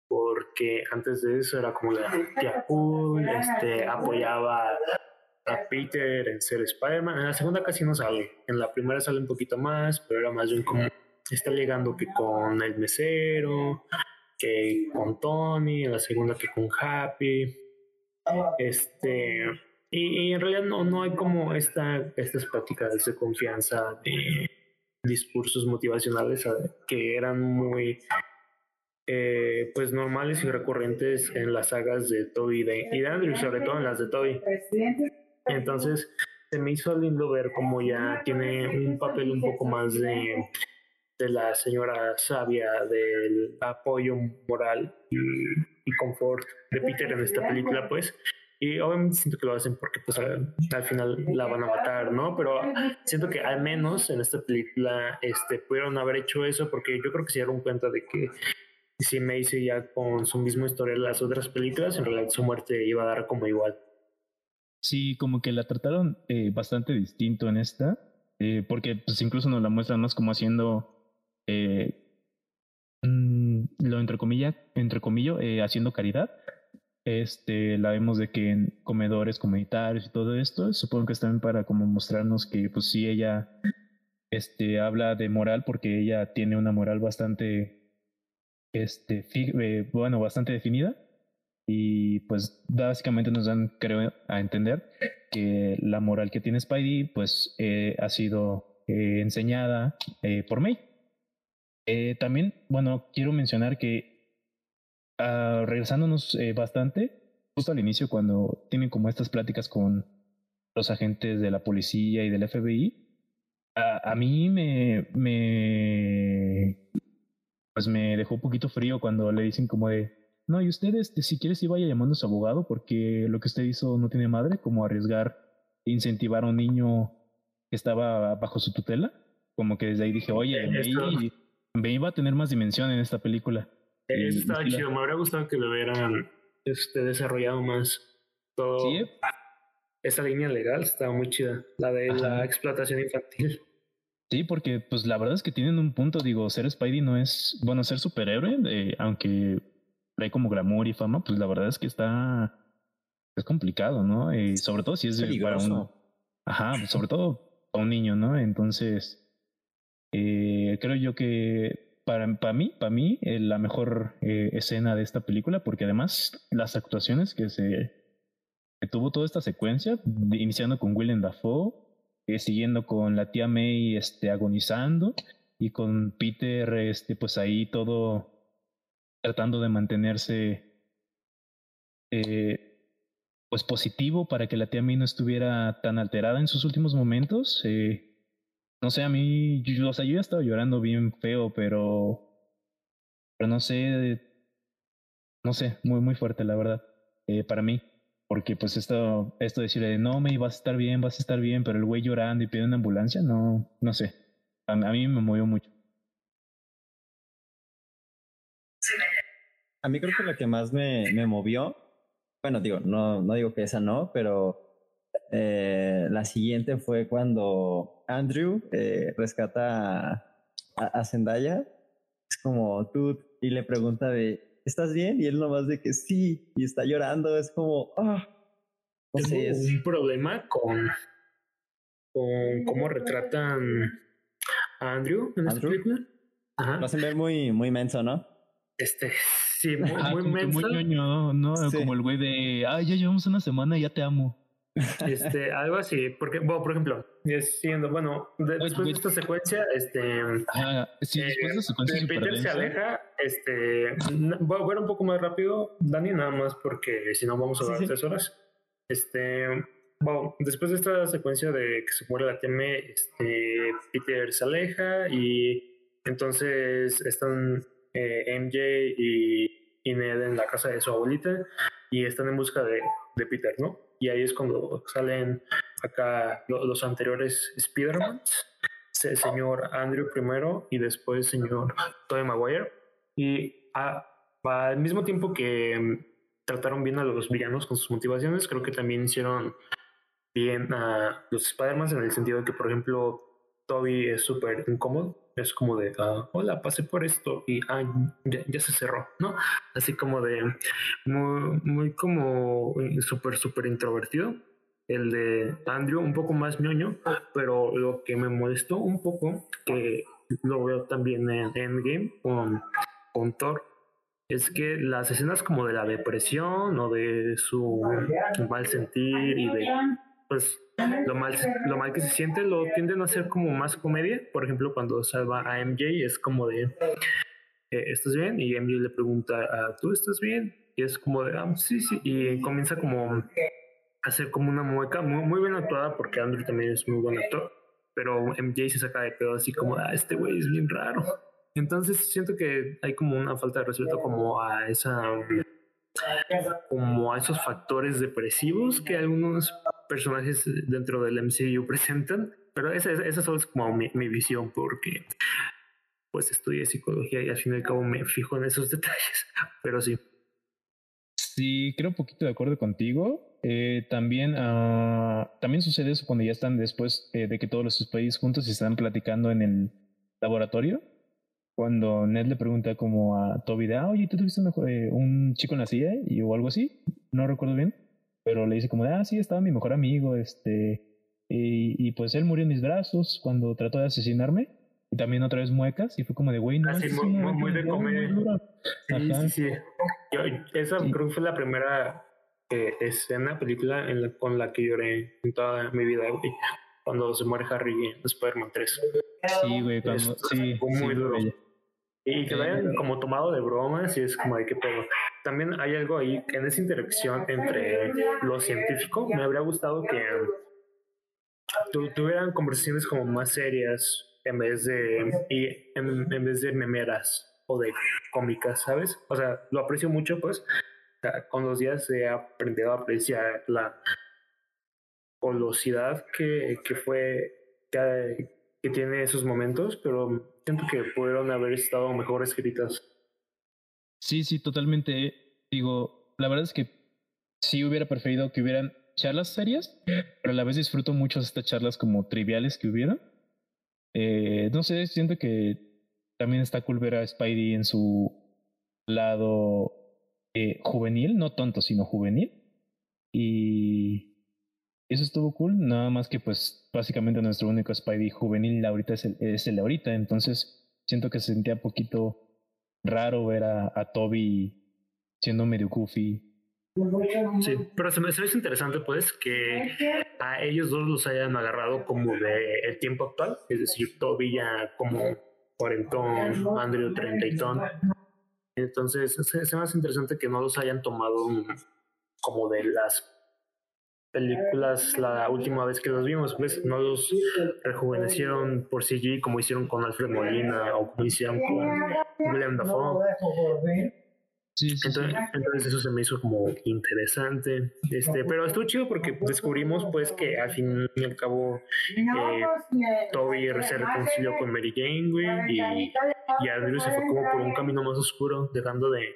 Porque antes de eso era como la tía cool, este, apoyaba a Peter en ser Spider-Man. En la segunda casi no sale. En la primera sale un poquito más, pero era más bien como está llegando que con el mesero, que con Tony, en la segunda que con Happy. Este, y, en realidad no, no hay como esta, estas prácticas de confianza, de discursos motivacionales que eran muy eh, pues normales y recurrentes en las sagas de Toby y de, Andrew, sobre todo en las de Toby. Entonces se me hizo lindo ver cómo ya tiene un papel un poco más de, de la señora sabia, del apoyo moral y, confort de Peter en esta película, pues y obviamente siento que lo hacen porque pues al, final la van a matar, ¿no? Pero siento que al menos en esta película este, pudieron haber hecho eso porque yo creo que se dieron cuenta de que si Macy ya con su mismo historia en las otras películas, en realidad su muerte iba a dar como igual. Sí, como que la trataron eh, bastante distinto en esta, eh, porque pues incluso nos la muestran más como haciendo eh, mm, lo entre comillas, entre comillas, haciendo caridad. Este, la vemos de que en comedores comunitarios y todo esto, supongo que es también para como mostrarnos que pues sí ella este, habla de moral porque ella tiene una moral bastante, este, eh, bueno, bastante definida y pues básicamente nos dan, creo, a entender que la moral que tiene Spidey pues eh, ha sido eh, enseñada por May. también, bueno, quiero mencionar que uh, regresándonos eh, bastante, justo al inicio cuando tienen como estas pláticas con los agentes de la policía y del FBI, a, a mí me, me, pues me dejó un poquito frío cuando le dicen como de, no, y usted, este, si quiere, sí vaya llamando a su abogado porque lo que usted hizo no tiene madre, como arriesgar, e incentivar a un niño que estaba bajo su tutela. Como que desde ahí dije, oye, me iba a tener más dimensión en esta película. Eso estaba chido. Me habría gustado que lo hubieran este, desarrollado más. Todo. Sí. Esa línea legal estaba muy chida. La de la explotación infantil. Sí, porque pues la verdad es que tienen un punto, digo, ser Spidey no es, bueno, ser superhéroe, eh, aunque hay como glamour y fama, pues la verdad es que está, es complicado, ¿no? Y sobre todo si es para uno. Ajá, sobre todo para un niño, ¿no? Entonces, eh, creo yo que para, para mí, para mí, eh, la mejor eh, escena de esta película, porque además las actuaciones que se que tuvo toda esta secuencia, iniciando con Willem Dafoe, siguiendo con la tía May este, agonizando y con Peter este, pues ahí todo tratando de mantenerse pues positivo para que la tía May no estuviera tan alterada en sus últimos momentos. Eh, no sé, a mí, yo, o sea, yo ya estaba llorando bien feo, pero, pero no sé, no sé, muy, muy fuerte, la verdad, eh, para mí. Porque pues esto, esto de decirle, no, me vas a estar bien, vas a estar bien, pero el güey llorando y pidiendo una ambulancia, no, no sé. A, mí me movió mucho. A mí creo que lo que más me, me movió, bueno, digo, no, no digo que esa no, pero eh, la siguiente fue cuando Andrew eh, rescata a, Zendaya. Es como tú y le pregunta de, ¿estás bien? Y él nomás de que sí, y está llorando. Es como, ah. es un problema con, con cómo retratan a Andrew en esta película. Ajá. Lo hacen ver muy, muy menso, ¿no? Este, sí, [LAUGHS] muy, muy menso. Muy ñoño, ¿no? Como el güey de, ay, ya llevamos una semana y ya te amo. Este, algo así, porque, bueno, por ejemplo, siendo, bueno, después de esta secuencia, este, ah, sí, después de secuencia Peter se aleja, este, voy a ver un poco más rápido, Dani, nada más porque si no vamos a hablar tres horas. Este, bueno, después de esta secuencia de que se muere la teme, este, Peter se aleja y entonces están eh, MJ y, y, Ned en la casa de su abuelita y están en busca de, Peter, ¿no? Y ahí es cuando salen acá los, anteriores Spider-Man, señor Andrew primero y después el señor Tobey Maguire. Y al mismo tiempo que mm, trataron bien a los villanos con sus motivaciones, creo que también hicieron bien a los Spider-Man en el sentido de que, por ejemplo, Toby es súper incómodo. Es como de, ah, hola, pasé por esto y ah, ya, se cerró, ¿no? Así como de, muy, muy como eh, súper, súper introvertido. El de Andrew, un poco más ñoño, pero lo que me molestó un poco, que lo veo también en Endgame con, con Thor, es que las escenas como de la depresión o de su mal sentir y de pues lo mal, lo mal que se siente lo tienden a hacer como más comedia. Por ejemplo, cuando salva a MJ es como de, eh, ¿estás bien? Y MJ le pregunta, ¿tú estás bien? Y es como de, ah, sí, sí. Y comienza como a hacer como una mueca muy, muy bien actuada porque Andrew también es muy buen actor. Pero MJ se saca de pedo así como, ah, este güey es bien raro. Entonces siento que hay como una falta de respeto como a esa como a esos factores depresivos que algunos personajes dentro del MCU presentan, pero esa, esa solo es como mi, visión porque pues estudié psicología y al fin y al cabo me fijo en esos [LAUGHS] detalles, pero sí. Sí, creo un poquito de acuerdo contigo. Eh, también, uh, también sucede eso cuando ya están después eh, de que todos los países juntos están platicando en el laboratorio cuando Ned le pregunta como a Toby de, ah, oye, ¿tú tuviste eh, un chico en la silla? Y, o algo así, no recuerdo bien, pero le dice como de, ah, sí, estaba mi mejor amigo, este, y, pues él murió en mis brazos cuando trató de asesinarme. Y también otra vez muecas, y fue como de, güey, no. Así, ah, muy, muy, de comedia. Sí, sí, sí. Yo, esa creo que fue la primera eh, escena, película en con la que lloré en toda mi vida, güey. Cuando se muere Harry en Spider-Man 3. Sí, güey, cuando. sí, fue muy duro. Y que lo hayan como tomado de bromas y es como de qué pedo. También hay algo ahí en esa interacción entre lo científico. Me habría gustado que tuvieran conversaciones como más serias en vez de y en, en, vez de memeras o de cómicas, ¿sabes? O sea, lo aprecio mucho, pues. Con los días he aprendido a apreciar la colosidad que, que fue que, que tiene esos momentos, pero siento que pudieron haber estado mejor escritas. Sí, sí, totalmente. Digo, la verdad es que sí hubiera preferido que hubieran charlas serias, pero a la vez disfruto mucho estas charlas como triviales que hubieron. Eh, no sé, siento que también está cool ver a Spidey en su lado eh, juvenil, no tonto, sino juvenil. Y eso estuvo cool, nada más que pues básicamente nuestro único Spidey juvenil ahorita es el, es el ahorita, entonces siento que se sentía poquito raro ver a, a Toby siendo medio goofy. Sí, pero se me, hace interesante pues que a ellos dos los hayan agarrado como de el tiempo actual, es decir, Toby ya como cuarentón, Andrew ton. Entonces se, se me hace interesante que no los hayan tomado como de las películas la última vez que los vimos, pues no los rejuvenecieron por CG como hicieron con Alfred Molina o como hicieron con William Dafoe. entonces, eso se me hizo como interesante. Este, pero estuvo chido porque descubrimos pues que al fin y al cabo eh, Toby se reconcilió con Mary Jane, y, y Andrew se fue como por un camino más oscuro, dejando de,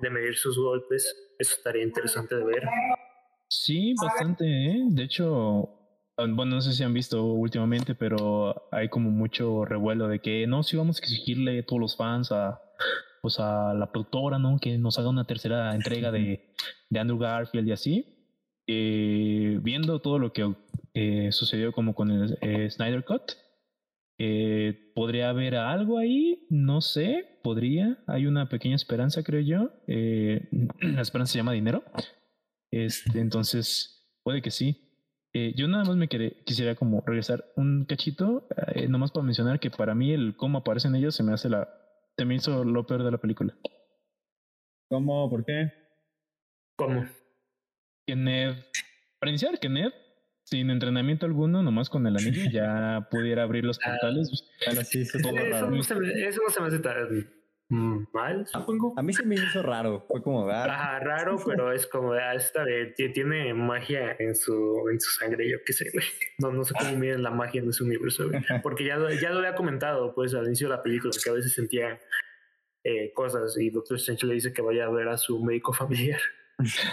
de medir sus golpes. Eso estaría interesante de ver. Sí, bastante, ¿eh? De hecho, ah, bueno, no sé si han visto últimamente, pero hay como mucho revuelo de que no, si vamos a exigirle a todos los fans a, pues a la productora, ¿no? Que nos haga una tercera entrega [LAUGHS] de, de Andrew Garfield y así. Eh, viendo todo lo que eh, sucedió como con el eh, Snyder Cut, eh, podría haber algo ahí, no sé, podría, hay una pequeña esperanza, creo yo. [CLEARS THROAT] la esperanza se llama dinero. Este, entonces, puede que sí. Eh, yo nada más me quisiera como regresar un cachito, eh, nomás para mencionar que para mí el cómo aparecen ellos se me hace la... Se me hizo lo peor de la película. ¿Cómo? ¿Por qué? ¿Cómo? Que Ned... Para iniciar, que Ned sin entrenamiento alguno, nomás con el anillo, ya pudiera abrir los [LAUGHS] Ah, portales. Bueno, sí, eso, [LAUGHS] Eso, estuvo raro. no se me, eso no se me hace mm, mal, supongo. A mí se me hizo raro. Fue como, ah, Ajá, raro, pero es como, ah, esta de, ti- tiene magia en su, en su sangre, yo qué sé, güey. No, no sé cómo miden la magia en ese universo, güey. Porque ya, lo- ya lo había comentado, pues, al inicio de la película, que a veces sentía eh, cosas y Doctor Strange le dice que vaya a ver a su médico familiar.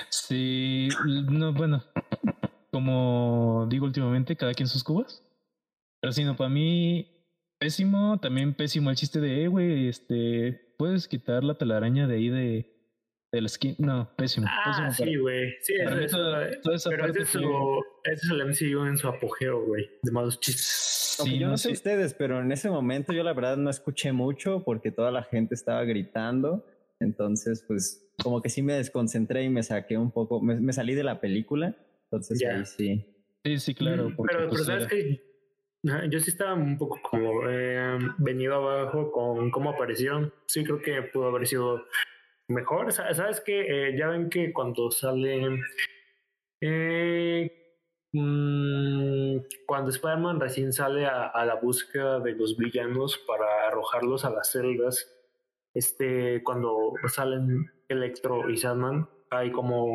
Sí, no, bueno, como digo últimamente, cada quien sus cubas. Pero si no, para mí, pésimo, también pésimo el chiste de, eh, güey, este, puedes quitar la telaraña de ahí de, de la esquina. No, pésimo. Ah, pésimo sí, güey. Sí, para- eso, para eso- toda- toda esa pero parte ese es, fue- su, ese es el MCU en su apogeo, güey, de malos chistes. Sí, yo no, no sé ustedes, pero en ese momento yo la verdad no escuché mucho porque toda la gente estaba gritando. Entonces, pues como que sí me desconcentré y me saqué un poco, me, me salí de la película. Entonces Ya. ahí sí. Sí, sí, claro. Mm, porque, pero, pues, pero sabes era- que yo sí estaba un poco como eh, venido abajo con cómo aparecieron. Sí, creo que pudo haber sido mejor. Sa- Sabes que ya ven que cuando sale. eh, mm, cuando Spider-Man recién sale a, la búsqueda de los villanos para arrojarlos a las celdas, este, cuando salen Electro y Sandman, hay como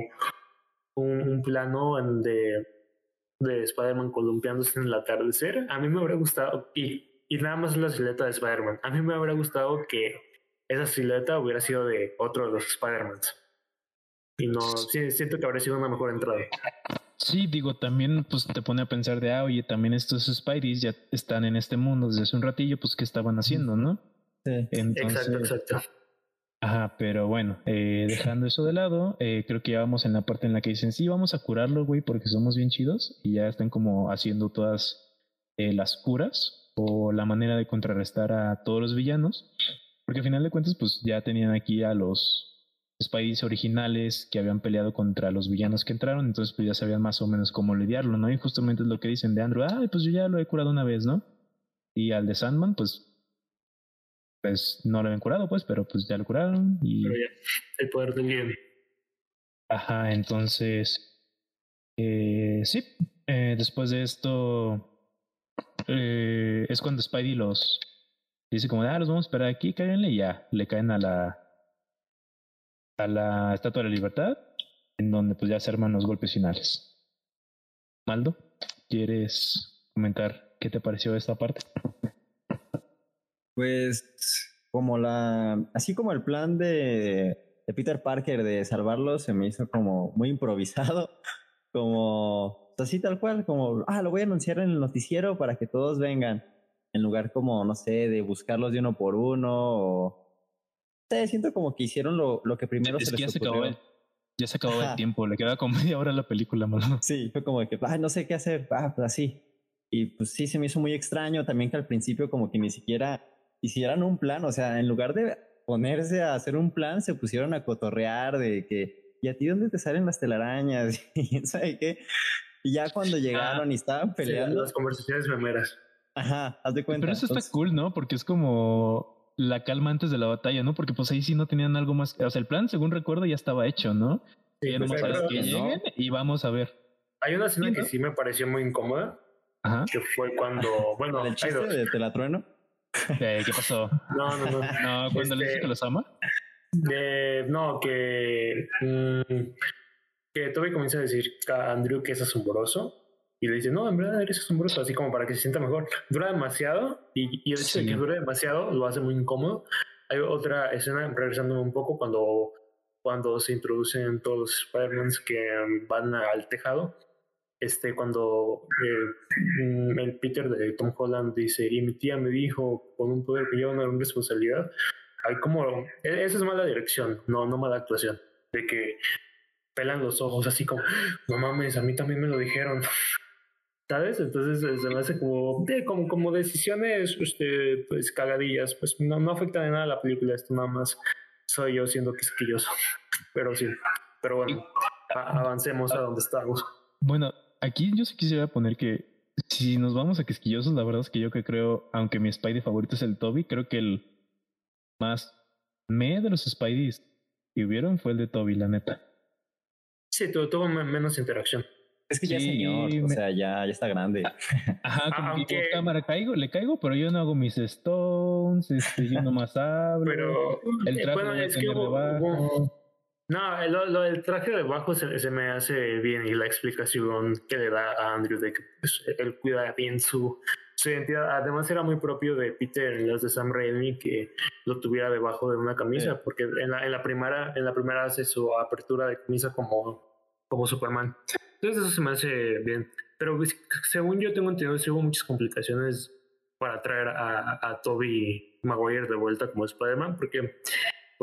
un, un plano en de de Spider-Man columpiándose en el atardecer. A mí me habría gustado, y, y nada más la silueta de Spider-Man, a mí me habría gustado que esa silueta hubiera sido de otro de los Spider-Mans. Y no, sí, siento que habría sido una mejor entrada. Sí, digo, también pues te pone a pensar de, ah, oye, también estos Spideys ya están en este mundo desde hace un ratillo, pues qué estaban haciendo, ¿no? Sí. Entonces, exacto, exacto. Ajá, pero bueno, eh, dejando eso de lado, eh, creo que ya vamos en la parte en la que dicen, sí, vamos a curarlo, güey, porque somos bien chidos y ya están como haciendo todas eh, las curas o la manera de contrarrestar a todos los villanos, porque al final de cuentas, pues ya tenían aquí a los Spideys originales que habían peleado contra los villanos que entraron, entonces pues ya sabían más o menos cómo lidiarlo, ¿no? Y justamente es lo que dicen de Andrew, ah, pues yo ya lo he curado una vez, ¿no? Y al de Sandman, pues pues no lo habían curado, pues, pero pues ya lo curaron y Pero ya, el poder del guion. Ajá, entonces, eh, sí, eh, después de esto eh, es cuando Spidey los dice como, ah, los vamos a esperar aquí, cáiganle y ya, le caen a la a la Estatua de la Libertad, en donde pues ya se arman los golpes finales. Maldo, ¿quieres comentar qué te pareció esta parte? Pues como la, así como el plan de, de Peter Parker de salvarlo se me hizo como muy improvisado, [LAUGHS] como así tal cual, como, ah, lo voy a anunciar en el noticiero para que todos vengan, en lugar como, no sé, de buscarlos de uno por uno o... Sé, siento como que hicieron lo, lo que primero es se que ya les se acabó el, ya se acabó el tiempo, le queda como [LAUGHS] media hora la película, Maldo. Sí, fue como de que, ah, no sé qué hacer, ah, pues así. Y pues sí, se me hizo muy extraño también que al principio como que ni siquiera hicieran un plan, o sea, en lugar de ponerse a hacer un plan, se pusieron a cotorrear de que, ¿y a ti dónde te salen las telarañas? [LAUGHS] y sabe qué. Y ya cuando llegaron y estaban Sí, peleando, las conversaciones memeras. ajá, haz de cuenta. Pero eso está entonces- cool, ¿no? Porque es como la calma antes de la batalla, ¿no? Porque pues ahí sí no tenían algo más. O sea, el plan, según recuerdo, ya estaba hecho, ¿no? Sí, ya pues, hay, sabes que ¿no? lleguen y vamos a ver. hay una escena Sí, que ¿no? sí me pareció muy incómoda, Ajá. que fue cuando, [LAUGHS] bueno, ¿El hay chiste dos. de Telatrueno? ¿Qué pasó? No, no, no. No, cuando le Este- dice que los ama. Eh, no, que, mm, que Toby comienza a decir a Andrew que es asombroso. Y le dice, no, en verdad eres asombroso, así como para que se sienta mejor. Dura demasiado y, y el hecho de que dure demasiado lo hace muy incómodo. Hay otra escena, regresando un poco, cuando, cuando se introducen todos los Spider-Mans que van al tejado. Este, cuando eh, el Peter de Tom Holland dice, y mi tía me dijo, con un poder que lleva una responsabilidad, hay como e- esa es mala dirección, no, no mala actuación, de que pelan los ojos así como, no mames, a mí también me lo dijeron. ¿Sabes? Entonces eh, se me hace como, de, como, como decisiones este, pues cagadillas, pues no, no afecta de nada a la película, esto nada más soy yo siendo quisquilloso. Pero sí, pero bueno, avancemos a donde estamos. Bueno, aquí yo sí quisiera poner que si nos vamos a quisquillosos, la verdad es que yo que creo, aunque mi Spidey favorito es el Toby, creo que el más me de los Spideys que hubieron fue el de Toby, la neta. Sí, tu- tuvo me- menos interacción. Es que ya es señor, o sea, ya, ya está grande. Ajá, como que cámara caigo, le caigo, pero yo no hago mis stones, este, yo nomás [LAUGHS] abro. Pero el traje bueno, es que no, lo, del traje de bajo se, se, me hace bien y la explicación que le da a Andrew de que pues, él cuida bien su, su identidad. Además era muy propio de Peter en las de Sam Raimi que lo tuviera debajo de una camisa, porque en la, en la primera en la primera hace su apertura de camisa como, como Superman. Entonces eso se me hace bien. Pero pues, según yo tengo entendido, sí hubo muchas complicaciones para traer a, a Toby Maguire de vuelta como Spider-Man, porque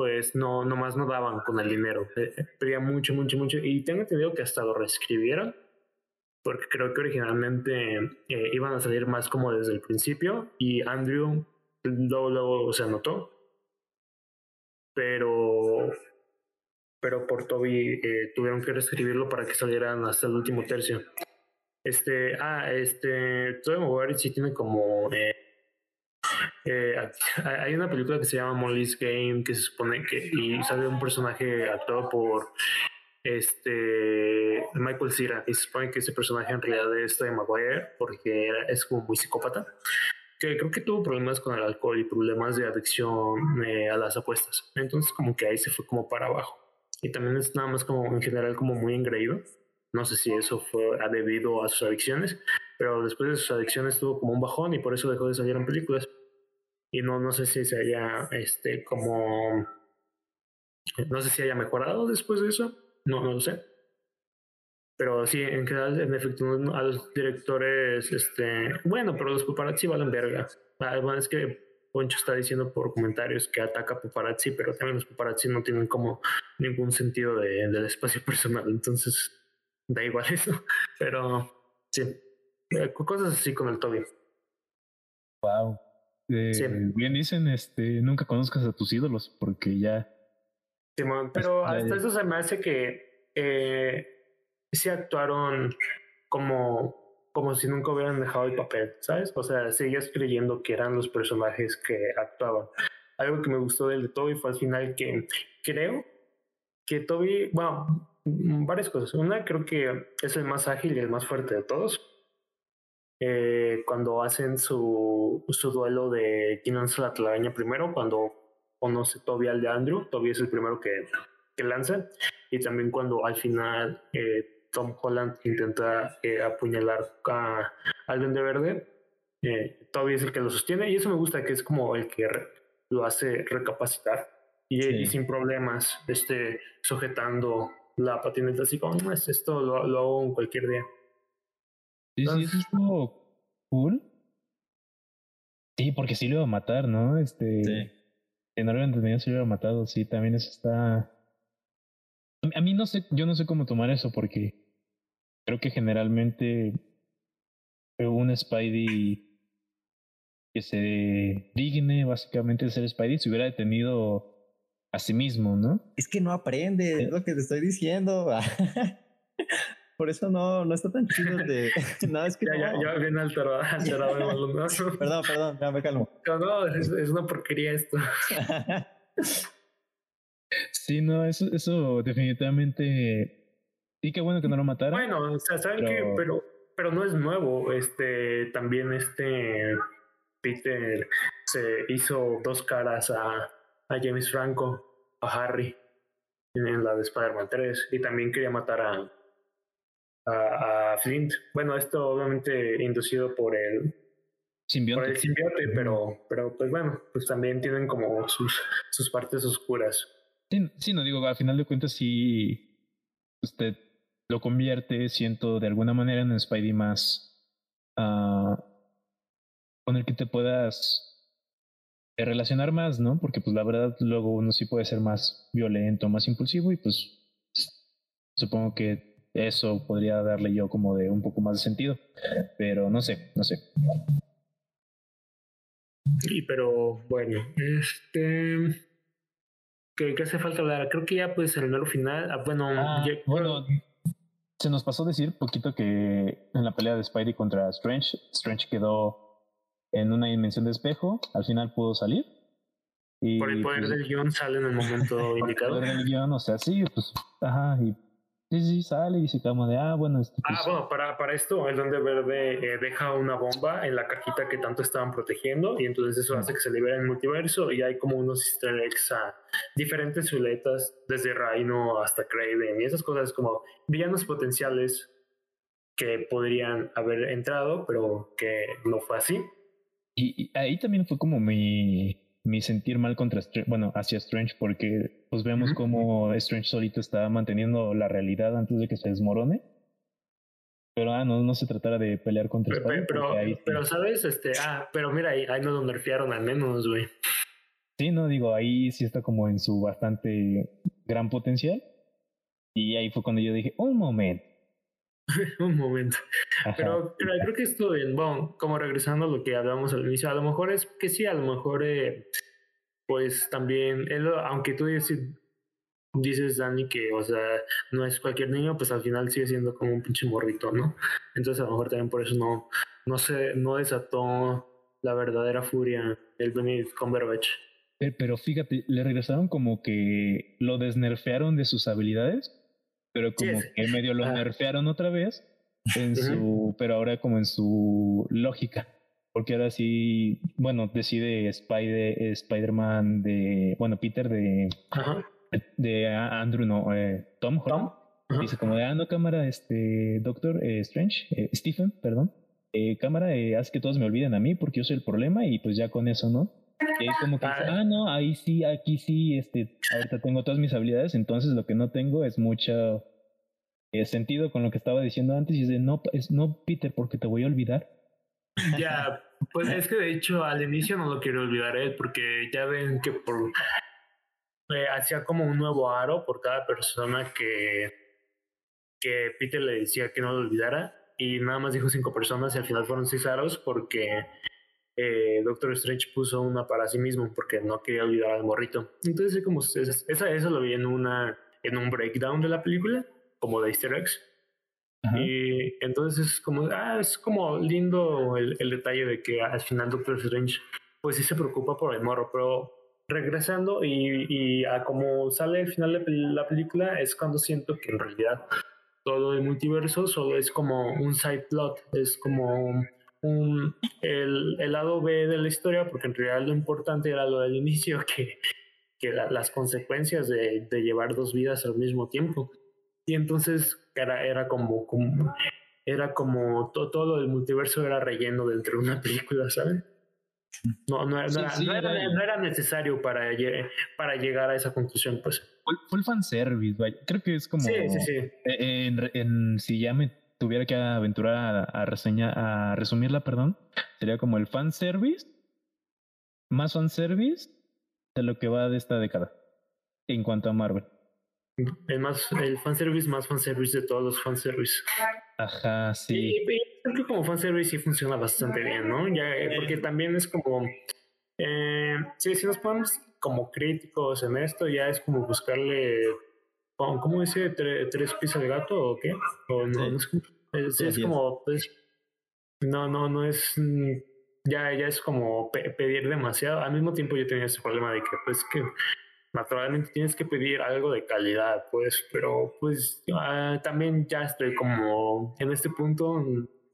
pues no, nomás no daban con el dinero. Eh, eh, pedía mucho, mucho, mucho. Y tengo entendido que hasta lo reescribieron, porque creo que originalmente eh, iban a salir más como desde el principio. Y Andrew luego, luego se anotó. Pero, pero por Toby tuvieron que reescribirlo para que salieran hasta el último tercio. Este, ah, este, Toby Maguire sí tiene como eh, hay una película que se llama Molly's Game que se supone que y sale un personaje actuado por este Michael Cera y se supone que ese personaje en realidad es de Maguire porque es como muy psicópata que creo que tuvo problemas con el alcohol y problemas de adicción eh, a las apuestas. Entonces como que ahí se fue como para abajo. Y también es nada más como en general como muy engreído. No sé si eso fue debido a sus adicciones pero después de sus adicciones tuvo como un bajón y por eso dejó de salir en películas y no, no sé si se haya, este, como, no sé si haya mejorado después de eso, no, no lo sé. Pero sí, en general, en efecto, a los directores, este, bueno, pero los paparazzi valen verga. Además es que Poncho está diciendo por comentarios que ataca paparazzi, pero también los paparazzi no tienen como ningún sentido de, del espacio [LAUGHS] personal, entonces da igual eso. Pero sí, eh, cosas así con el Toby. Wow. Eh, bien dicen, este, nunca conozcas a tus ídolos porque ya. Simón, pero hasta eso se me hace que eh, sí actuaron como, como si nunca hubieran dejado el papel, ¿sabes? O sea, seguías creyendo que eran los personajes que actuaban. Algo que me gustó del de Toby fue al final que creo que Toby, bueno, varias cosas. Una, creo que es el más ágil y el más fuerte de todos eh, cuando hacen su, su duelo de quién lanza la telaraña primero, cuando conoce Toby al de Andrew, Toby es el primero que, que lanza, y también cuando al final eh, Tom Holland intenta eh, apuñalar a, al de Verde, eh, Toby es el que lo sostiene, y eso me gusta, que es como el que lo hace recapacitar. Y, sin problemas, este, sujetando la patineta así como, esto lo, lo hago en cualquier día. Sí, sí, eso estuvo cool. Sí, porque sí lo iba a matar, ¿no? Este. Sí. En orden entendido sí lo iba matado, sí, también eso está. A mí no sé, yo no sé cómo tomar eso porque creo que generalmente un Spidey que se digne básicamente de ser Spidey se hubiera detenido a sí mismo, ¿no? Es que no aprende, es lo que te estoy diciendo. [LAUGHS] por eso no, no está tan chido de. [LAUGHS] [LAUGHS] no, es que. Ya, ya, ya bien alterado, [LAUGHS] alterado el balonazo. perdón, perdón, ya me calmo. No, no, es, es una porquería esto. sí, no, eso, eso definitivamente. Y qué bueno que no lo mataron. Bueno, o sea, ¿saben pero... qué? Pero, pero no es nuevo. Este, también este. Peter se hizo dos caras a, a James Franco, a Harry, en la de Spider-Man 3, y también quería matar a, a, Flint. Bueno, esto obviamente inducido por el simbionte, por el simbionte pero, pero pues bueno, pues también tienen como sus, sus partes oscuras. Sí, no digo, a final de cuentas si usted lo convierte, siento, de alguna manera en un Spidey más uh, con el que te puedas relacionar más, ¿no? Porque pues la verdad luego uno sí puede ser más violento, más impulsivo y pues supongo que eso podría darle yo como de un poco más de sentido. Pero no sé, no sé. Sí, pero bueno, este. ¿Qué, hace falta hablar? Creo que ya pues el número final. Ah, bueno, ah, bueno, se nos pasó decir poquito que en la pelea de Spidey contra Strange, Strange quedó en una dimensión de espejo, al final pudo salir. Y, Por el poder pues del guion sale en el momento [LAUGHS] indicado. El poder del guion, o sea, sí, pues, ajá, y Sí, sí, sale y dice como de, ah, bueno. Este, ah, pues bueno, para, para esto, el Duende Verde eh, deja una bomba en la cajita que tanto estaban protegiendo y entonces eso hace que se libere el multiverso y hay como unos easter eggs a diferentes siluetas, desde Rhino hasta Kraven y esas cosas como villanos potenciales que podrían haber entrado, pero que no fue así. Y, ahí también fue como mi, mi sentir mal contra bueno, hacia Strange, porque pues vemos como Strange solito está manteniendo la realidad antes de que se desmorone. Pero ah, no, no se tratara de pelear contra Spider. Pero, pero, sabes, este, ah, pero mira, ahí, ahí no lo nerfearon al menos, güey. Sí, no, digo, ahí sí está como en su bastante gran potencial. Y ahí fue cuando yo dije, un momento, [LAUGHS] un momento. Pero, creo que esto, bueno, como regresando a lo que hablamos al inicio, a lo mejor es que sí, a lo mejor, eh, pues también, aunque tú dices, dices, Dani, que, o sea, no es cualquier niño, pues al final sigue siendo como un pinche morrito, ¿no? Entonces a lo mejor también por eso no, no se, no desató la verdadera furia el Benedict Cumberbatch. Pero fíjate, le regresaron como que lo desnerfearon de sus habilidades pero como que medio lo nerfearon otra vez en su, pero ahora como en su lógica, porque ahora sí, bueno, decide Spider, Spider-Man de, bueno, Peter de, de Andrew, no, eh, Tom Holland. Dice como de, ah, no, cámara, este, Doctor eh, Strange, eh, Stephen, perdón, cámara, haz que todos me olviden a mí porque yo soy el problema y pues ya con eso, ¿no? como que ah, no, ahí sí, aquí sí, este, ahorita tengo todas mis habilidades, entonces lo que no tengo es mucho eh, sentido con lo que estaba diciendo antes y dice, no, es, no, Peter, porque te voy a olvidar. [LAUGHS] Ya, pues es que de hecho al inicio no lo quiero olvidar él, porque ya ven que por eh, hacía como un nuevo aro por cada persona que, que Peter le decía que no lo olvidara, y nada más dijo cinco personas y al final fueron seis aros porque eh, Doctor Strange puso una para sí mismo porque no quería olvidar al morrito. Entonces, como esa, eso lo vi en una en un breakdown de la película, como de Easter eggs. Y entonces es como, ah, es como lindo el, el, detalle de que al final Doctor Strange, pues sí se preocupa por el morro, pero regresando y, y a como sale el final de la película es cuando siento que en realidad todo el multiverso solo es como un side plot, es como un, el, el, lado B de la historia, porque en realidad lo importante era lo del inicio, [LAUGHS] que, que las consecuencias de, de, llevar dos vidas al mismo tiempo. Y entonces era, era como, como era como todo, todo el multiverso era relleno dentro de una película, ¿saben? No, no, era, no, era, necesario para, para llegar a esa conclusión, pues. Fue, el fanservice, creo que es como... Sí, sí, sí. E, en, en, si ya me tuviera que aventurar a, a, reseña, a resumirla, perdón, sería como el fanservice, más fanservice de lo que va de esta década en cuanto a Marvel. El más, el fanservice más fanservice de todos los fanservice. Ajá, sí. Y, creo que como fanservice sí funciona bastante bien, ¿no? Ya, eh, porque también es como, eh, sí, si nos ponemos como críticos en esto, ya es como buscarle ¿Cómo dice? ¿Tres piezas de gato o qué? O no, es, es, como, pues, no, no, no es, ya, ya es como pedir demasiado. Al mismo tiempo yo tenía ese problema de que, pues, que naturalmente tienes que pedir algo de calidad, pues, pero, pues, también ya estoy como en este punto,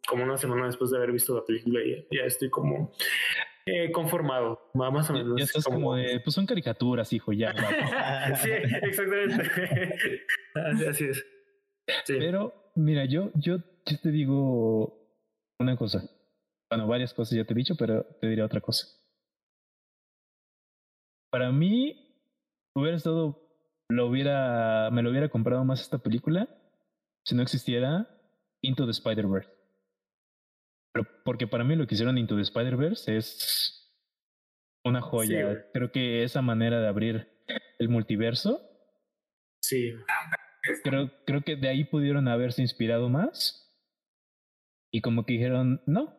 como una semana después de haber visto la película, ya estoy como eh, conformado, más o menos. Ya estás como, de, pues son caricaturas, hijo, ya. [LAUGHS] sí, exactamente. así es. Pero, mira, yo, yo, yo te digo una cosa. Bueno, varias cosas ya te he dicho, pero te diré otra cosa. Para mí, hubiera estado, lo hubiera, me lo hubiera comprado más esta película si no existiera Into the Spider-Verse porque para mí lo que hicieron Into the Spider-Verse es una joya. creo que esa manera de abrir el multiverso. Sí. Creo, creo que de ahí pudieron haberse inspirado más. Y como que dijeron, no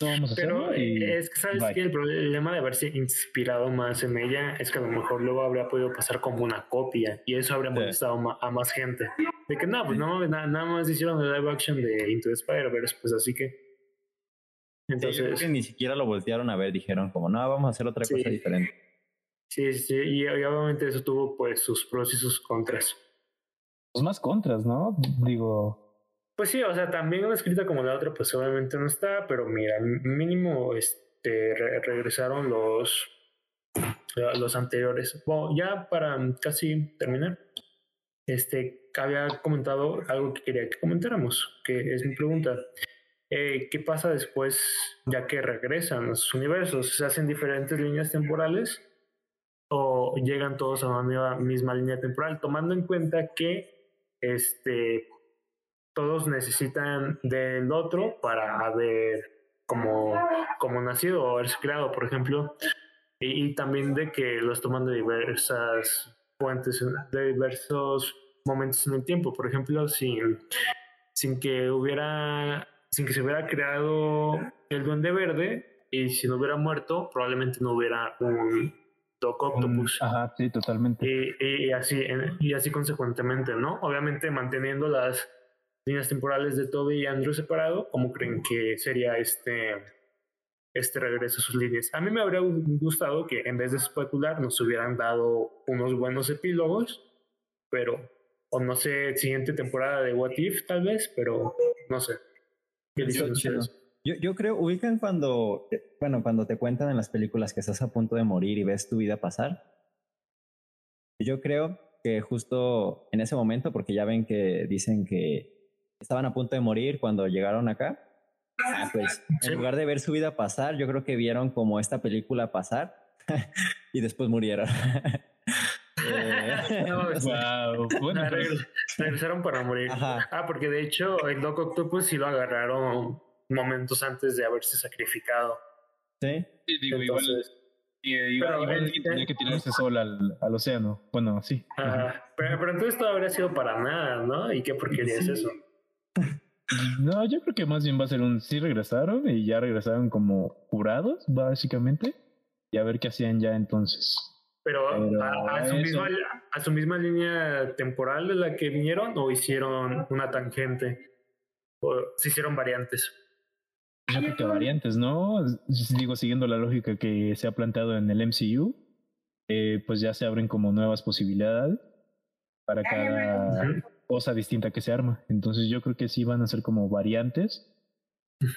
vamos a Pero es que sabes que el problema de haberse inspirado más en ella es que a lo mejor luego habría podido pasar como una copia y eso habría molestado a más gente. De que no, pues no, nada, nada más hicieron el live action de Into the Spider-Verse, pues así que. Entonces, ni siquiera lo voltearon a ver, dijeron como, no, vamos a hacer otra cosa diferente. Sí, sí, y, obviamente eso tuvo pues sus pros y sus contras. pues más contras, ¿no? Digo. Pues sí, o sea, también una escrita como la otra, pues obviamente no está, pero mira, mínimo este, regresaron los, los anteriores. Bueno, ya para casi terminar, este, había comentado algo que quería que comentáramos, que es mi pregunta. Eh, ¿Qué pasa después, ya que regresan a sus universos? ¿Se hacen diferentes líneas temporales o llegan todos a una misma línea temporal? Tomando en cuenta que este, todos necesitan del otro para haber como, como nacido o haberse creado, por ejemplo, y, y también de que los toman de diversas fuentes, de diversos momentos en el tiempo. Por ejemplo, sin, sin que hubiera, sin que se hubiera creado el duende verde y si no hubiera muerto, probablemente no hubiera un Doc Octopus. ajá, sí, totalmente. Y, así, y así consecuentemente, ¿no? Obviamente manteniendo las líneas temporales de Toby y Andrew separado, ¿cómo creen que sería este, este regreso a sus líneas? A mí me habría gustado que en vez de especular nos hubieran dado unos buenos epílogos, pero o no sé, siguiente temporada de What If tal vez, pero no sé. ¿Qué dicen Yo, yo creo, ubican cuando, bueno, cuando te cuentan en las películas que estás a punto de morir y ves tu vida pasar. Yo creo que justo en ese momento, porque ya ven que dicen que estaban a punto de morir cuando llegaron acá. Ah, pues en lugar de ver su vida pasar, yo creo que vieron como esta película pasar [LAUGHS] y después murieron. [LAUGHS] wow. [LAUGHS] bueno, regresaron para morir. Ah, porque de hecho el Doc Octopus sí lo agarraron momentos antes de haberse sacrificado. Sí. sí digo, igual, igual, tenía que tirarse solo al, al océano. Bueno, sí. pero, pero, entonces todo habría sido para nada, ¿no? ¿Y qué porquería es eso? No, yo creo que más bien va a ser un sí regresaron y ya regresaron como curados, básicamente, y a ver qué hacían ya entonces. Pero, a, su misma, a su misma línea temporal de la que vinieron o hicieron una tangente o se hicieron variantes. Yo creo que variantes, ¿no? Digo, siguiendo la lógica que se ha planteado en el MCU, eh, pues ya se abren como nuevas posibilidades para cada cosa distinta que se arma. Entonces yo creo que sí van a ser como variantes.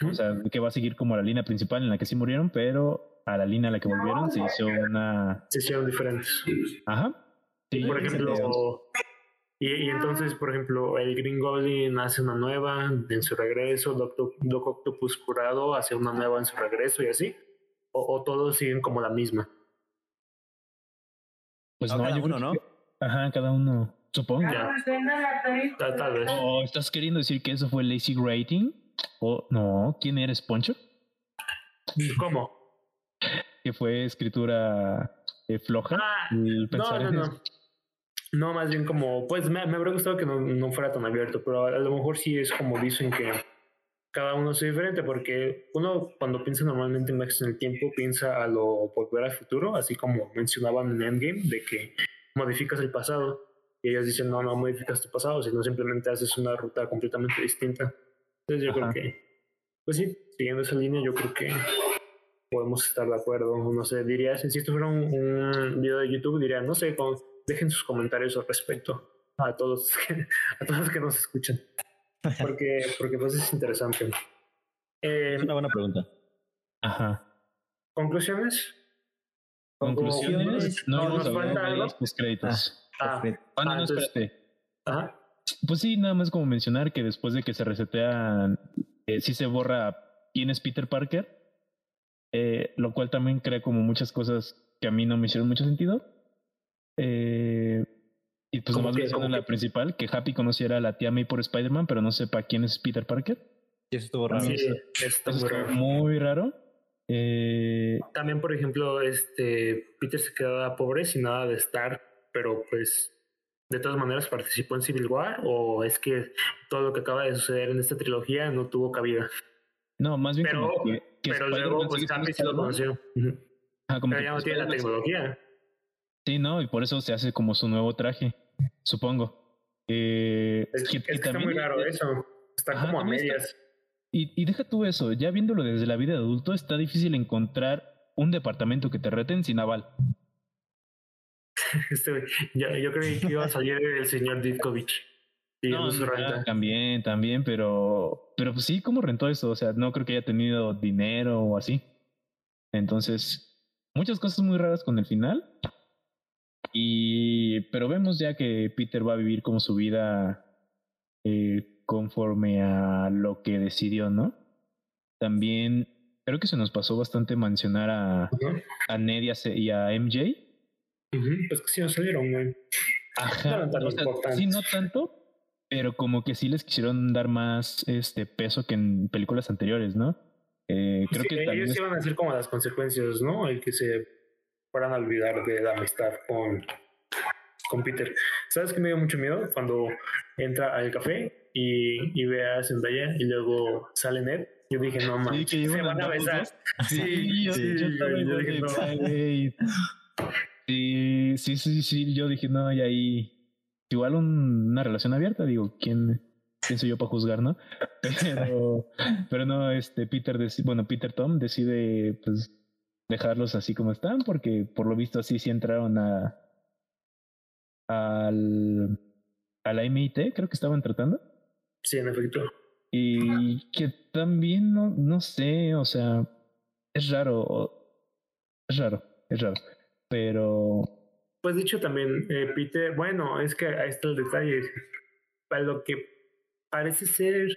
O sea, que va a seguir como la línea principal en la que sí murieron, pero a la línea a la que volvieron se hizo una... Se hicieron diferentes. Ajá. por ejemplo, y, entonces, por ejemplo, el Green Goblin hace una nueva en su regreso, Doctor, Doc Octopus curado hace una nueva en su regreso y así. O, todos siguen como la misma. Pues no, cada uno, ¿no? Ajá, cada uno, supongo. Ya. Tal, vez. ¿O estás queriendo decir que eso fue lazy rating? ¿O no? ¿Quién eres, Poncho? ¿Cómo? que fue escritura eh, floja. Ah, no, no, no. No, más bien como, pues me, me habría gustado que no, no, fuera tan abierto, pero a, lo mejor sí es como dicen que cada uno es diferente, porque uno cuando piensa normalmente en viajes en el tiempo piensa a lo volver al futuro, así como mencionaban en Endgame, de que modificas el pasado. Y ellos dicen, no, no modificas tu pasado, sino simplemente haces una ruta completamente distinta. Entonces yo creo que, pues sí, siguiendo esa línea, yo creo que podemos estar de acuerdo. No sé, diría, si esto fuera un, video de YouTube, diría, no sé, dejen sus comentarios al respecto a todos, [LAUGHS] a todos los que nos escuchan. [LAUGHS] Porque, porque pues es interesante. Eh, es una buena pregunta. Ajá. ¿Conclusiones? ¿Conclusiones? No, nos falta algo. Los créditos. Ah, ah, ah no, no, espérate. Ajá. Pues sí, nada más como mencionar que después de que se resetean, eh, sí se borra quién es Peter Parker eh, lo cual también crea como muchas cosas que a mí no me hicieron mucho sentido. Eh, y pues nomás menciono la principal, que Happy conociera a la tía May por Spider-Man, pero no sepa quién es Peter Parker. Y eso estuvo raro. Sí, está muy raro. Muy raro. Eh, también, por ejemplo, este Peter se quedaba pobre sin nada de estar, pero pues de todas maneras participó en Civil War o es que todo lo que acaba de suceder en esta trilogía no tuvo cabida. No, más bien pero, pero luego pues Happy sí lo conoció. Ah, como pero ya no tiene la tecnología. Sí, no, y por eso se hace como su nuevo traje, supongo. Eh, es, que, está muy raro eso. Está como a medias. Y, y deja tú eso, ya viéndolo desde la vida de adulto, está difícil encontrar un departamento que te reten sin aval. [LAUGHS] Este, yo, yo creí que iba a salir el señor Ditkovich. No, su también, también, pero, pero pues sí, ¿cómo rentó eso? O sea, no creo que haya tenido dinero o así. Entonces, muchas cosas muy raras con el final. Y, pero vemos ya que Peter va a vivir como su vida eh, conforme a lo que decidió, ¿no? También creo que se nos pasó bastante mencionar a, a Ned y a, C- y a MJ. Ujú, Pues que sí no salieron, güey. Ajá, No eran tan o sea, importantes. sí, no tanto, pero como que sí les quisieron dar más este peso que en películas anteriores, ¿no? Eh, creo Sí, que ellos es- iban a hacer como las consecuencias, ¿no? El que se fueran a olvidar de la amistad con, con Peter. ¿Sabes qué me dio mucho miedo? Cuando entra al café y, y ve a Zendaya y luego sale Ned. Yo dije, no Sí, que iban se van a besar. Sí, yo, sí, yo yo igual dije, no. Sí, sí, sí, sí, yo dije, no, y ahí igual un- una relación abierta, digo, ¿quién, quién soy yo para juzgar, no? [LAUGHS] Pero, pero no, este Peter, bueno, Peter Tom decide pues dejarlos así como están, porque por lo visto así sí entraron a al a la MIT, creo que estaban tratando. Sí, en efecto. Y que también no, no sé, o sea, es raro, es raro, es raro. Pero Pues dicho también, eh, Peter, bueno, es que ahí está el detalle. Para lo que parece ser,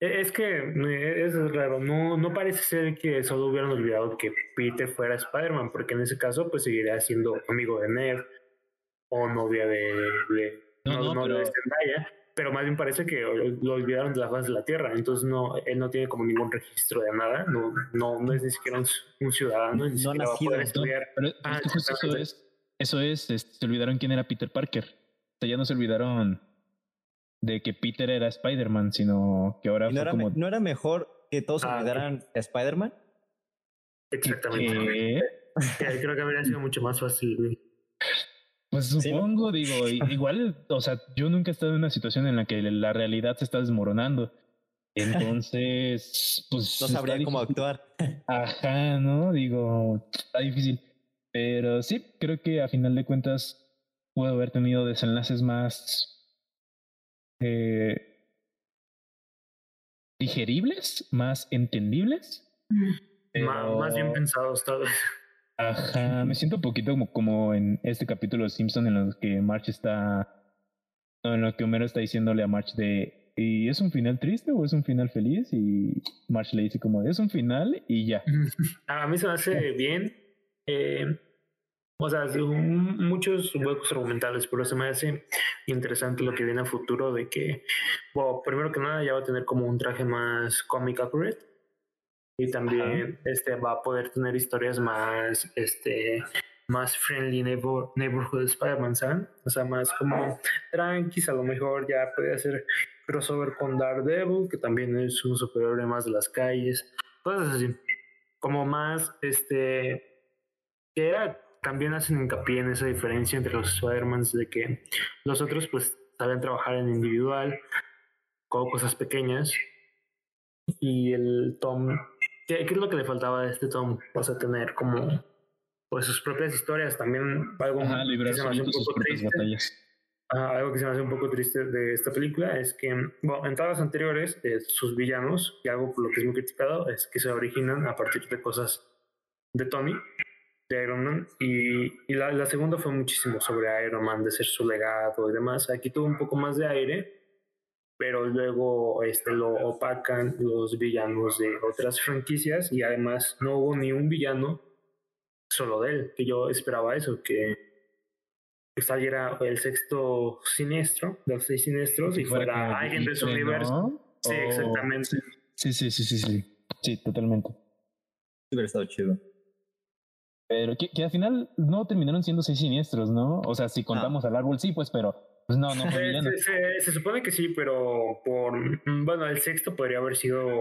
e- es que eh, es raro, no, no parece ser que solo hubieran olvidado que Peter fuera Spider-Man, porque en ese caso pues seguiría siendo amigo de Ned o novia de, de No, no, novia de Zendaya, pero más bien parece que lo olvidaron de la faz de la Tierra, entonces no, él no tiene como ningún registro de nada, no, no, no es ni siquiera un, un ciudadano, ni No siquiera va a nacido, poder no, estudiar. pero es Ah, que justo eso es, eso es, este, se olvidaron quién era Peter Parker. O sea, ya no se olvidaron de que Peter era Spider-Man, sino que ahora ¿Y ¿No fue era, como ¿No era mejor que todos Ah, olvidaran a Spider-Man? Exactamente. creo que habría sido mucho más fácil. Pues Sí, supongo, digo, i- igual, o sea, yo nunca he estado en una situación en la que la realidad se está desmoronando. Entonces, pues. No sabría cómo actuar. [LAUGHS] Ajá, ¿no? Digo, está difícil. Pero sí, creo que a final de cuentas puedo haber tenido desenlaces más eh, digeribles, más entendibles. Pero- Más bien pensados, tal vez. Ajá, me siento un poquito como, como en este capítulo de Simpson en lo que March está. en lo que Homero está diciéndole a March de. ¿Y es un final triste o es un final feliz? Y March le dice como, es un final y ya. [LAUGHS] A mí se me hace bien. eh, o sea, muchos huecos argumentales, pero se me hace interesante lo que viene a futuro de que, bueno, primero que nada ya va a tener como un traje más comic accurate y también este va a poder tener historias más este más friendly neighbor, neighborhood Spider-Man, ¿saben? O sea, más como tranquis, a lo mejor ya puede hacer crossover con Daredevil, que también es un superhéroe más de las calles, cosas así. Como más, este, que era, también hacen hincapié en esa diferencia entre los Spider-Mans, de que los otros pues saben trabajar en individual, con cosas pequeñas, y el Tom, ¿qué, qué es lo que le faltaba a este Tom? O sea, tener como pues sus propias historias, también algo Ajá, que se me hace un poco triste. Ah, algo que se me hace un poco triste de esta película es que, bueno, en todas las anteriores, eh, sus villanos, y algo por lo que es muy criticado, es que se originan a partir de cosas de Tony, de Iron Man, y, y la, la segunda fue muchísimo sobre Iron Man, de ser su legado y demás. Aquí tuvo un poco más de aire, pero luego este, lo opacan los villanos de otras franquicias, y además no hubo ni un villano solo de él, que yo esperaba eso, que saliera el sexto siniestro, de los seis siniestros, y fuera alguien de su universo. Sí, exactamente. Sí, sí, sí, sí, sí. Sí, totalmente. Hubiera estado chido. Pero que, que al final no terminaron siendo seis siniestros, ¿no? O sea, si contamos al árbol, sí, pues, pero pues no, [LAUGHS] no fue Se, supone que sí, pero por. mm, Bueno, el sexto podría haber sido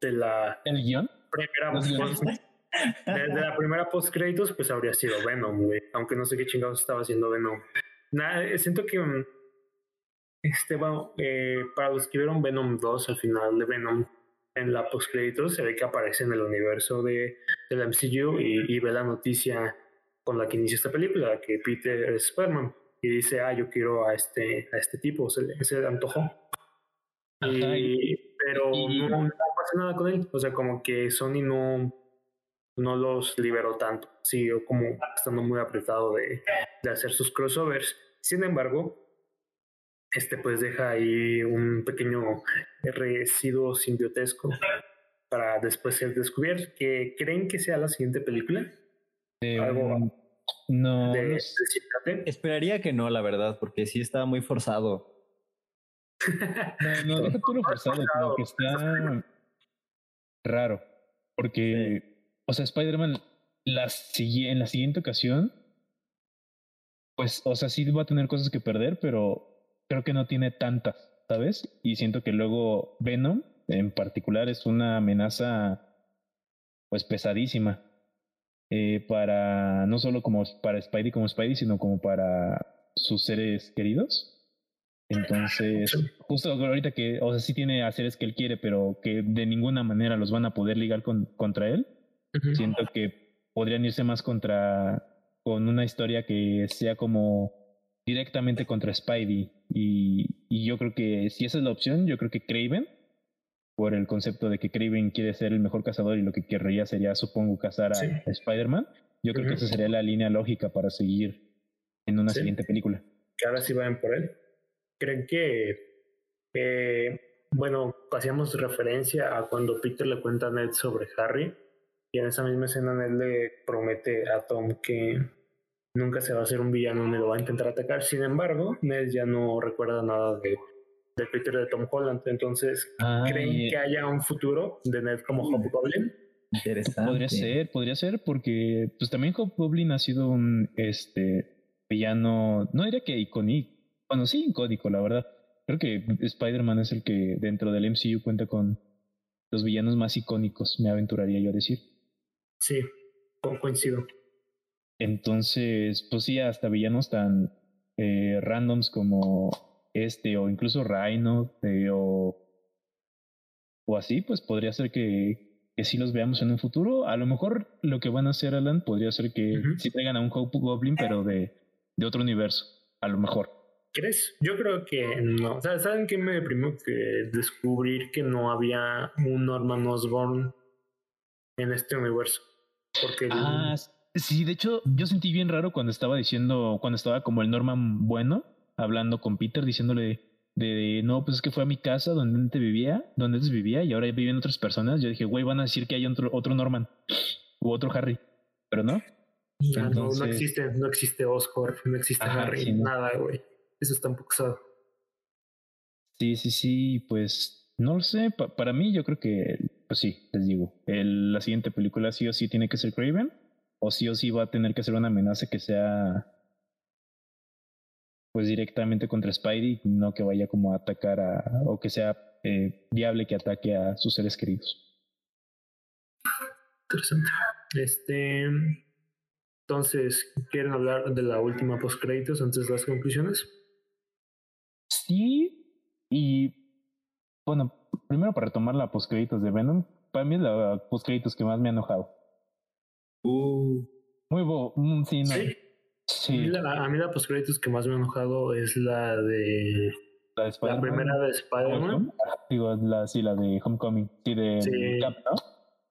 de la ¿El guion? primera. Post-. Desde la primera post créditos, pues habría sido Venom, güey. Aunque no sé qué chingados estaba haciendo Venom. Nada, siento que. mm, Este, bueno, eh, para los que vieron Venom 2, al final de Venom, en la post créditos, se ve que aparece en el universo de, del MCU y, y ve la noticia con la que inicia esta película, que Peter es Spider-Man. Y dice, ah, yo quiero a este, a este tipo, se le, se le antojó. Y, pero no, no, pasa nada con él. O sea, como que Sony no, no los liberó tanto. Siguió como estando muy apretado de, de hacer sus crossovers. Sin embargo, este pues deja ahí un pequeño residuo simbiotesco para después ser descubierto. ¿Que ¿Creen que sea la siguiente película? Algo no, Esperaría que no, la verdad, porque sí está muy forzado. [LAUGHS] no, no, deja todo forzado, como que está raro. Porque, o sea, Spider-Man la, en la siguiente ocasión, pues, o sea, sí va a tener cosas que perder, pero creo que no tiene tantas, ¿sabes? Y siento que luego Venom, en particular, es una amenaza, pues, pesadísima. Eh, para no solo como para Spidey como Spidey, sino como para sus seres queridos. Entonces, justo ahorita que, o sea, sí tiene a seres que él quiere, pero que de ninguna manera los van a poder ligar con, contra él, siento que podrían irse más contra, con una historia que sea como directamente contra Spidey. Y, y yo creo que si esa es la opción, yo creo que Craven por el concepto de que Kraven quiere ser el mejor cazador y lo que querría sería, supongo, cazar a Spider-Man. Yo creo que esa sería la línea lógica para seguir en una siguiente película. Que ahora sí vayan por él. ¿Creen que, bueno, hacíamos referencia a cuando Peter le cuenta a Ned sobre Harry y en esa misma escena Ned le promete a Tom que nunca se va a hacer un villano ni lo va a intentar atacar. Sin embargo, Ned ya no recuerda nada de de Peter de Tom Holland. Entonces, ¿creen que haya un futuro de Ned como Hobgoblin? Interesante. Podría ser, podría ser, porque pues también Hobgoblin ha sido un este villano, no diría que icónico, bueno, sí icónico, la verdad. Creo que Spider-Man es el que dentro del MCU cuenta con los villanos más icónicos, me aventuraría yo a decir. Sí, coincido. Entonces, pues sí, hasta villanos tan eh, randoms como este, o incluso Rhino, eh, o, o así, pues podría ser que, que sí los veamos en un futuro. A lo mejor lo que van a hacer, Alan, podría ser que sí traigan a un Hope Goblin, pero de, de otro universo, a lo mejor. ¿Crees? Yo creo que no. ¿Saben qué me deprimió? Que descubrir que no había un Norman Osborn en este universo. Porque. Ah, sí, de hecho, yo sentí bien raro cuando estaba diciendo, cuando estaba como el Norman bueno, hablando con Peter, diciéndole de, no, pues es que fue a mi casa donde antes vivía, donde antes vivía y ahora viven otras personas. Yo dije, güey, van a decir que hay otro, otro Norman [SNIFFS] u otro Harry, pero no. no, no existe, no existe Oscorp, no existe Harry, nada, güey. Eso está un poco usado. Sí, sí, sí, pues no lo sé. para mí, yo creo que, pues sí, les digo, el, la siguiente película sí o sí tiene que ser Craven, o sí o sí va a tener que ser una amenaza que sea pues directamente contra Spidey, no que vaya como a atacar a, o que sea eh, viable que ataque a sus seres queridos. Interesante. Este, entonces, ¿quieren hablar de la última post créditos antes de las conclusiones? Sí, y bueno, primero para retomar la post créditos de Venom, para mí es la post créditos que más me ha enojado. Uh. Muy bo, mm, sí, no. ¿Sí? A mí la, a mí la que más me ha enojado es la de. La, primera de Spider-Man. Digo, la, sí, la de Homecoming. Sí, de Cap, ¿no?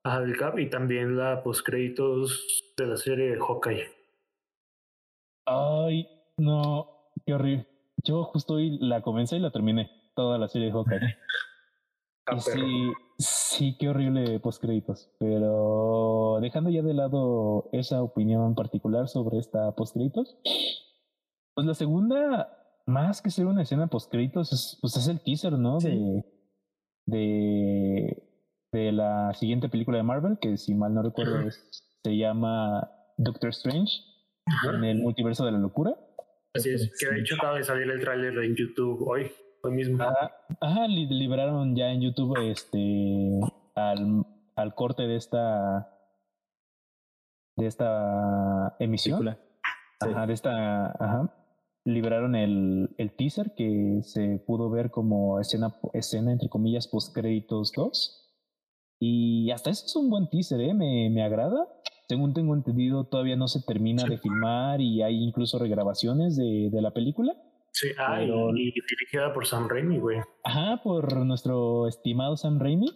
Ajá, del Cap. Y también la postcréditos de la serie de Hawkeye. Ay, no, qué horrible. Yo justo hoy la comencé y la terminé. Toda la serie de Hawkeye. [LAUGHS] Ah, sí, sí, qué horrible postcréditos. Pero dejando ya de lado esa opinión particular sobre esta postcréditos, pues la segunda, más que ser una escena postcréditos, es, pues es el teaser, ¿no? De, de, de la siguiente película de Marvel, que si mal no recuerdo se llama Doctor Strange en el multiverso de la locura. Así es, que de hecho acaba de salir el tráiler en YouTube hoy mismo. Ajá, liberaron ya en YouTube este al, al corte de esta de esta emisión. Ajá, de esta, ajá. Liberaron el, el teaser que se pudo ver como escena, escena entre comillas, post créditos 2. Y hasta eso es un buen teaser, ¿eh? Me, me agrada. según tengo entendido, todavía no se termina de filmar y hay incluso regrabaciones de, de la película. Sí, ah, y dirigida por Sam Raimi, güey. Ajá, por nuestro estimado Sam Raimi.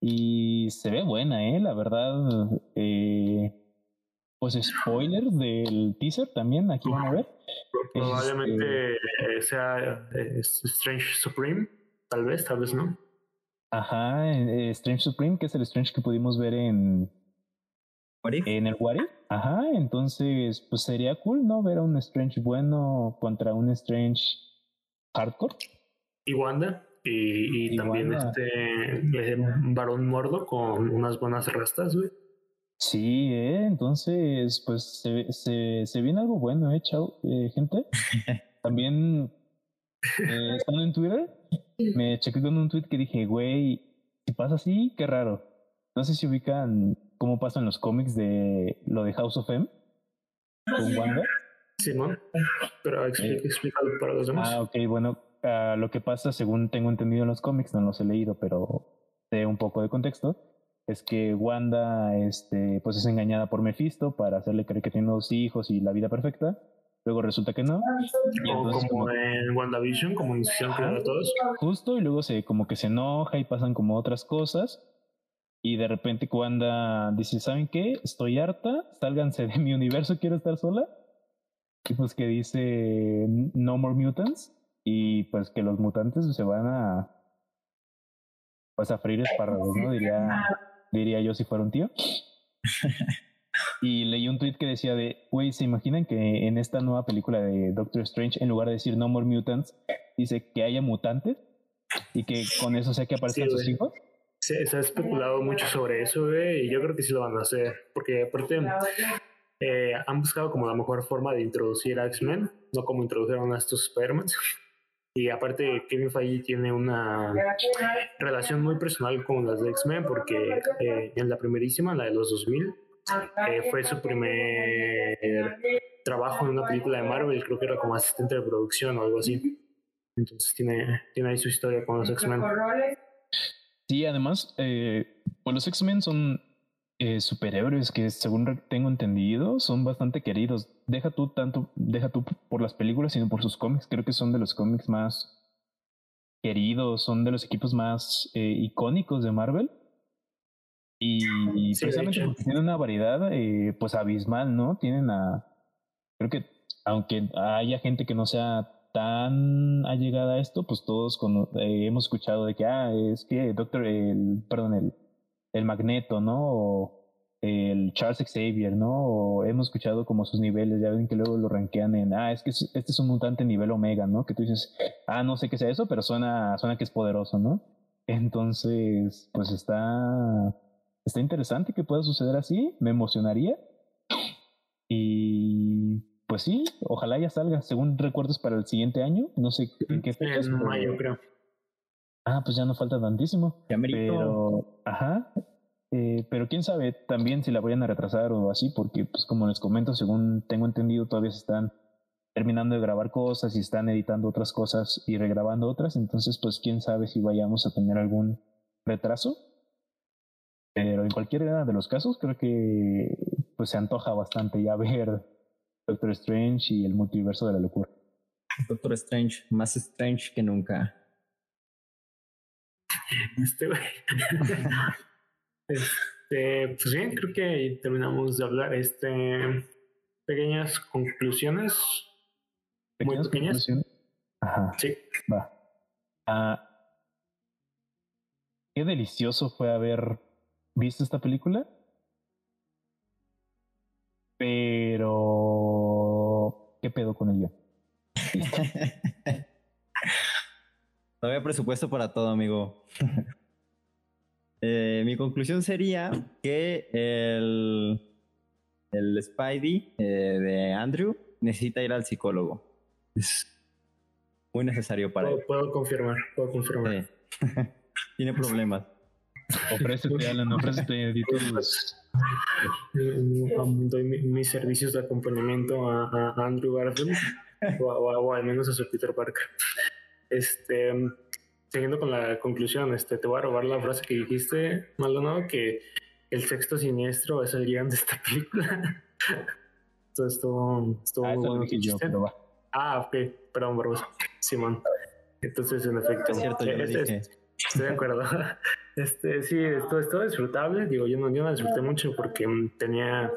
Y se ve buena, ¿eh? La verdad. Eh, pues spoiler del teaser también, aquí van a ver. Probablemente este sea Strange Supreme, tal vez, tal vez no. Ajá, eh, Strange Supreme, que es el Strange que pudimos ver en. En el What Ajá, entonces, pues sería cool, ¿no? Ver a un Strange bueno contra un Strange hardcore. Y Wanda. Y, también este varón mordo con unas buenas restas, güey. Sí, ¿eh? entonces, pues se, se, se viene algo bueno, ¿eh, chao, eh, gente? [LAUGHS] También, eh, estando en Twitter, me chequé con un tweet que dije, güey, si pasa así, qué raro. No sé si ubican cómo pasan los cómics de lo de House of M con Wanda. Sí, ¿no? Pero explícalo para los demás. Ah, ok, bueno, uh, lo que pasa, según tengo entendido en los cómics, no los he leído, pero sé un poco de contexto, es que Wanda este, pues es engañada por Mephisto para hacerle creer que tiene dos hijos y la vida perfecta. Luego resulta que no. Y entonces, como, en WandaVision, como hicieron a todos. Justo, y luego se como que se enoja y pasan como otras cosas. Y de repente Wanda dice, ¿saben qué? Estoy harta, sálganse de mi universo, quiero estar sola. Y pues que dice, no more mutants y pues que los mutantes se van a pues a freír espárragos, ¿no? Diría, diría yo si fuera un tío. [LAUGHS] y leí un tweet que decía de, güey, ¿se imaginan que en esta nueva película de Doctor Strange, en lugar de decir No More Mutants, dice que haya mutantes y que con eso sea que aparezcan sus hijos? Se, ha especulado mucho sobre eso, y yo creo que sí lo van a hacer, porque aparte eh, han buscado como la mejor forma de introducir a X-Men, no como introdujeron a estos Spider-Man. Y aparte, Kevin Feige tiene una relación muy personal con las de X-Men porque eh, en la primerísima, la de los 2000, eh, fue su primer trabajo en una película de Marvel, creo que era como asistente de producción o algo así. Entonces tiene, tiene ahí su historia con los X-Men. Sí, además, eh, pues los X-Men son eh, superhéroes que según tengo entendido son bastante queridos. Deja tú tanto, deja tú por las películas, sino por sus cómics. Creo que son de los cómics más queridos, son de los equipos más eh, icónicos de Marvel. Y precisamente porque tienen una variedad eh, pues abismal, ¿no? Tienen a, creo que aunque haya gente que no sea tan allegada a esto, pues todos con, hemos escuchado de que, ah, es que Doctor, el, perdón, el el Magneto, ¿no? O el Charles Xavier, ¿no? O hemos escuchado como sus niveles, ya ven que luego lo rankean en, ah, es que este es un mutante nivel Omega, ¿no? Que tú dices, ah, no sé qué sea eso, pero suena, suena que es poderoso, ¿no? Entonces, pues está, está interesante que pueda suceder así, me emocionaría. Y pues sí, ojalá ya salga, según recuerdos para el siguiente año, no sé en qué fecha. En mayo, creo. Ah, pues ya no falta tantísimo. pero, ajá. Eh, pero quién sabe también si la vayan a retrasar o así, porque pues como les comento, según tengo entendido, todavía se están terminando de grabar cosas y están editando otras cosas y regrabando otras, entonces pues quién sabe si vayamos a tener algún retraso. Pero en cualquiera de los casos creo que pues se antoja bastante ya ver Doctor Strange y el multiverso de la locura. Doctor Strange, más strange que nunca. Este, [LAUGHS] este, pues bien, creo que terminamos de hablar. Este, pequeñas conclusiones. muy pequeñas. Ajá. Sí. Va. Ah, qué delicioso fue haber visto esta película. Pero. ¿Qué pedo con el [LAUGHS] No había presupuesto para todo, amigo. [LAUGHS] Eh, mi conclusión sería que el, el Spidey eh, de Andrew necesita ir al psicólogo. Es muy necesario para puedo, él. Puedo confirmar, puedo confirmar. [LAUGHS] Tiene problemas. Ofrécete, Alan, ofrécete, Doy mis servicios de acompañamiento a, Andrew Garfield o, o, al menos a su Peter Parker. Este, siguiendo con la conclusión, este, te voy a robar la frase que dijiste, Maldonado, que, el sexto siniestro es el guion de esta película. Entonces estuvo, estuvo Ah, muy bueno. dije yo, pero va. Ah, ok, perdón, Barbosa. Simón. Entonces, en efecto, Es cierto, yo lo este- dije. Estoy de acuerdo. Este, sí, esto estuvo disfrutable. Digo, yo no, yo no disfruté mucho porque mm, tenía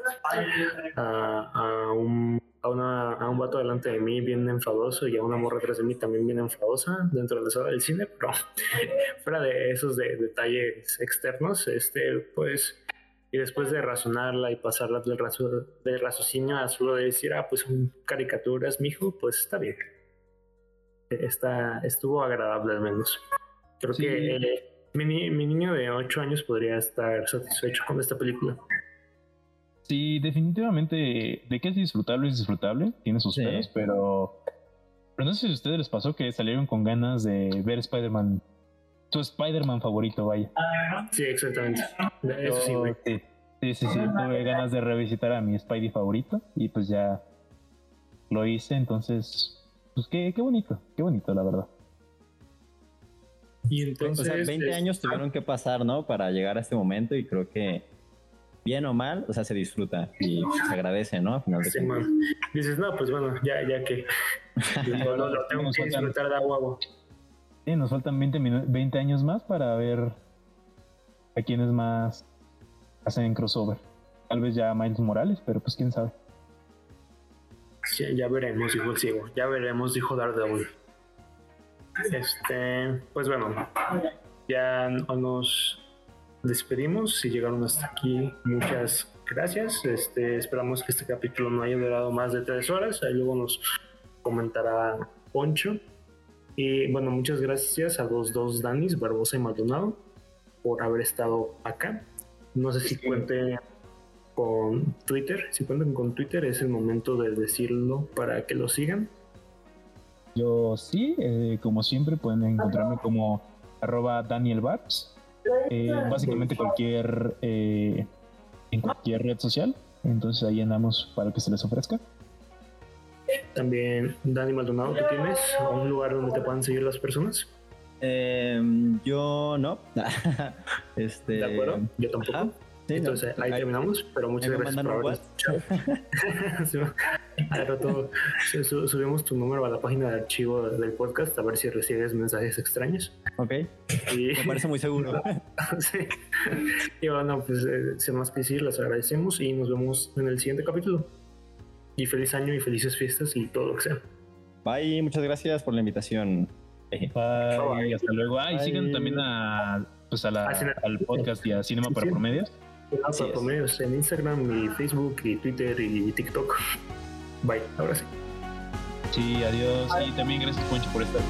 a, a un, a, una, a un vato delante de mí bien enfadoso y a una morra atrás de mí también bien enfadosa dentro de la sala del cine, pero [LAUGHS] fuera de esos de, detalles externos, este, pues, y después de razonarla y pasarla del, razo, del raciocinio a solo de decir, ah, pues son caricaturas, mijo, pues está bien. Está, estuvo agradable al menos. Creo Sí. que eh, mi, ni- mi niño de 8 años podría estar satisfecho con esta película. Sí, definitivamente, de que es disfrutable, es disfrutable, tiene sus Sí. pedos, pero, pero no sé si a ustedes les pasó que salieron con ganas de ver Spider-Man, su Spider-Man favorito, vaya. Sí, exactamente. Eso sí, güey. sí, sí, sí, sí, tuve ganas de revisitar a mi Spidey favorito y pues ya lo hice, entonces, pues qué, qué bonito, qué bonito, la verdad. Y O entonces. sea, 20 es- años tuvieron que pasar, ¿no? Para llegar a este momento y creo que bien o mal, o sea, se disfruta y se agradece, ¿no? A final de Sí. Dices, no, pues bueno, ya, ya que. Yo lo, lo tengo que disfrutar de agua. Sí, nos faltan 20, minu- 20 años más para ver a quienes más hacen crossover. Tal vez ya Miles Morales, pero pues quién sabe. Ya, ya veremos, dijo el ciego. Ya veremos, dijo Daredevil. Este, pues bueno, ya nos despedimos. Si llegaron hasta aquí, muchas gracias. Este, esperamos que este capítulo no haya durado más de tres horas. Ahí luego nos comentará Poncho. Y bueno, muchas gracias a los dos Danis, Barbosa y Maldonado, por haber estado acá. No sé si cuente con Twitter. Si cuentan con Twitter, es el momento de decirlo para que lo sigan. Yo sí, eh, como siempre pueden encontrarme como arroba Daniel Barbs. Eh, básicamente cualquier eh, en cualquier red social. Entonces ahí andamos para que se les ofrezca. También, Dani Maldonado, ¿tú tienes un lugar donde te puedan seguir las personas? Em, yo no. [LAUGHS] este, ¿De acuerdo? Yo tampoco. ajá, sí, no, Entonces ahí ahí- terminamos, pero muchas gracias por haber escuchado. [LAUGHS] Al rato subimos tu número a la página de archivo del podcast a ver si recibes mensajes extraños. Ok, Y, me parece muy seguro. [LAUGHS] sí. y bueno, pues eh, sin más que decir, les agradecemos y nos vemos en el siguiente capítulo. Y feliz año y felices fiestas y todo lo que sea. Bye, muchas gracias por la invitación. Bye, Bye. hasta luego. Ah, y sigan también a, pues a la- Ah, al podcast y a Cinema para es. en Instagram y Facebook y Twitter y TikTok. Bye, ahora sí. Sí, adiós. Y también gracias, Poncho, por estar.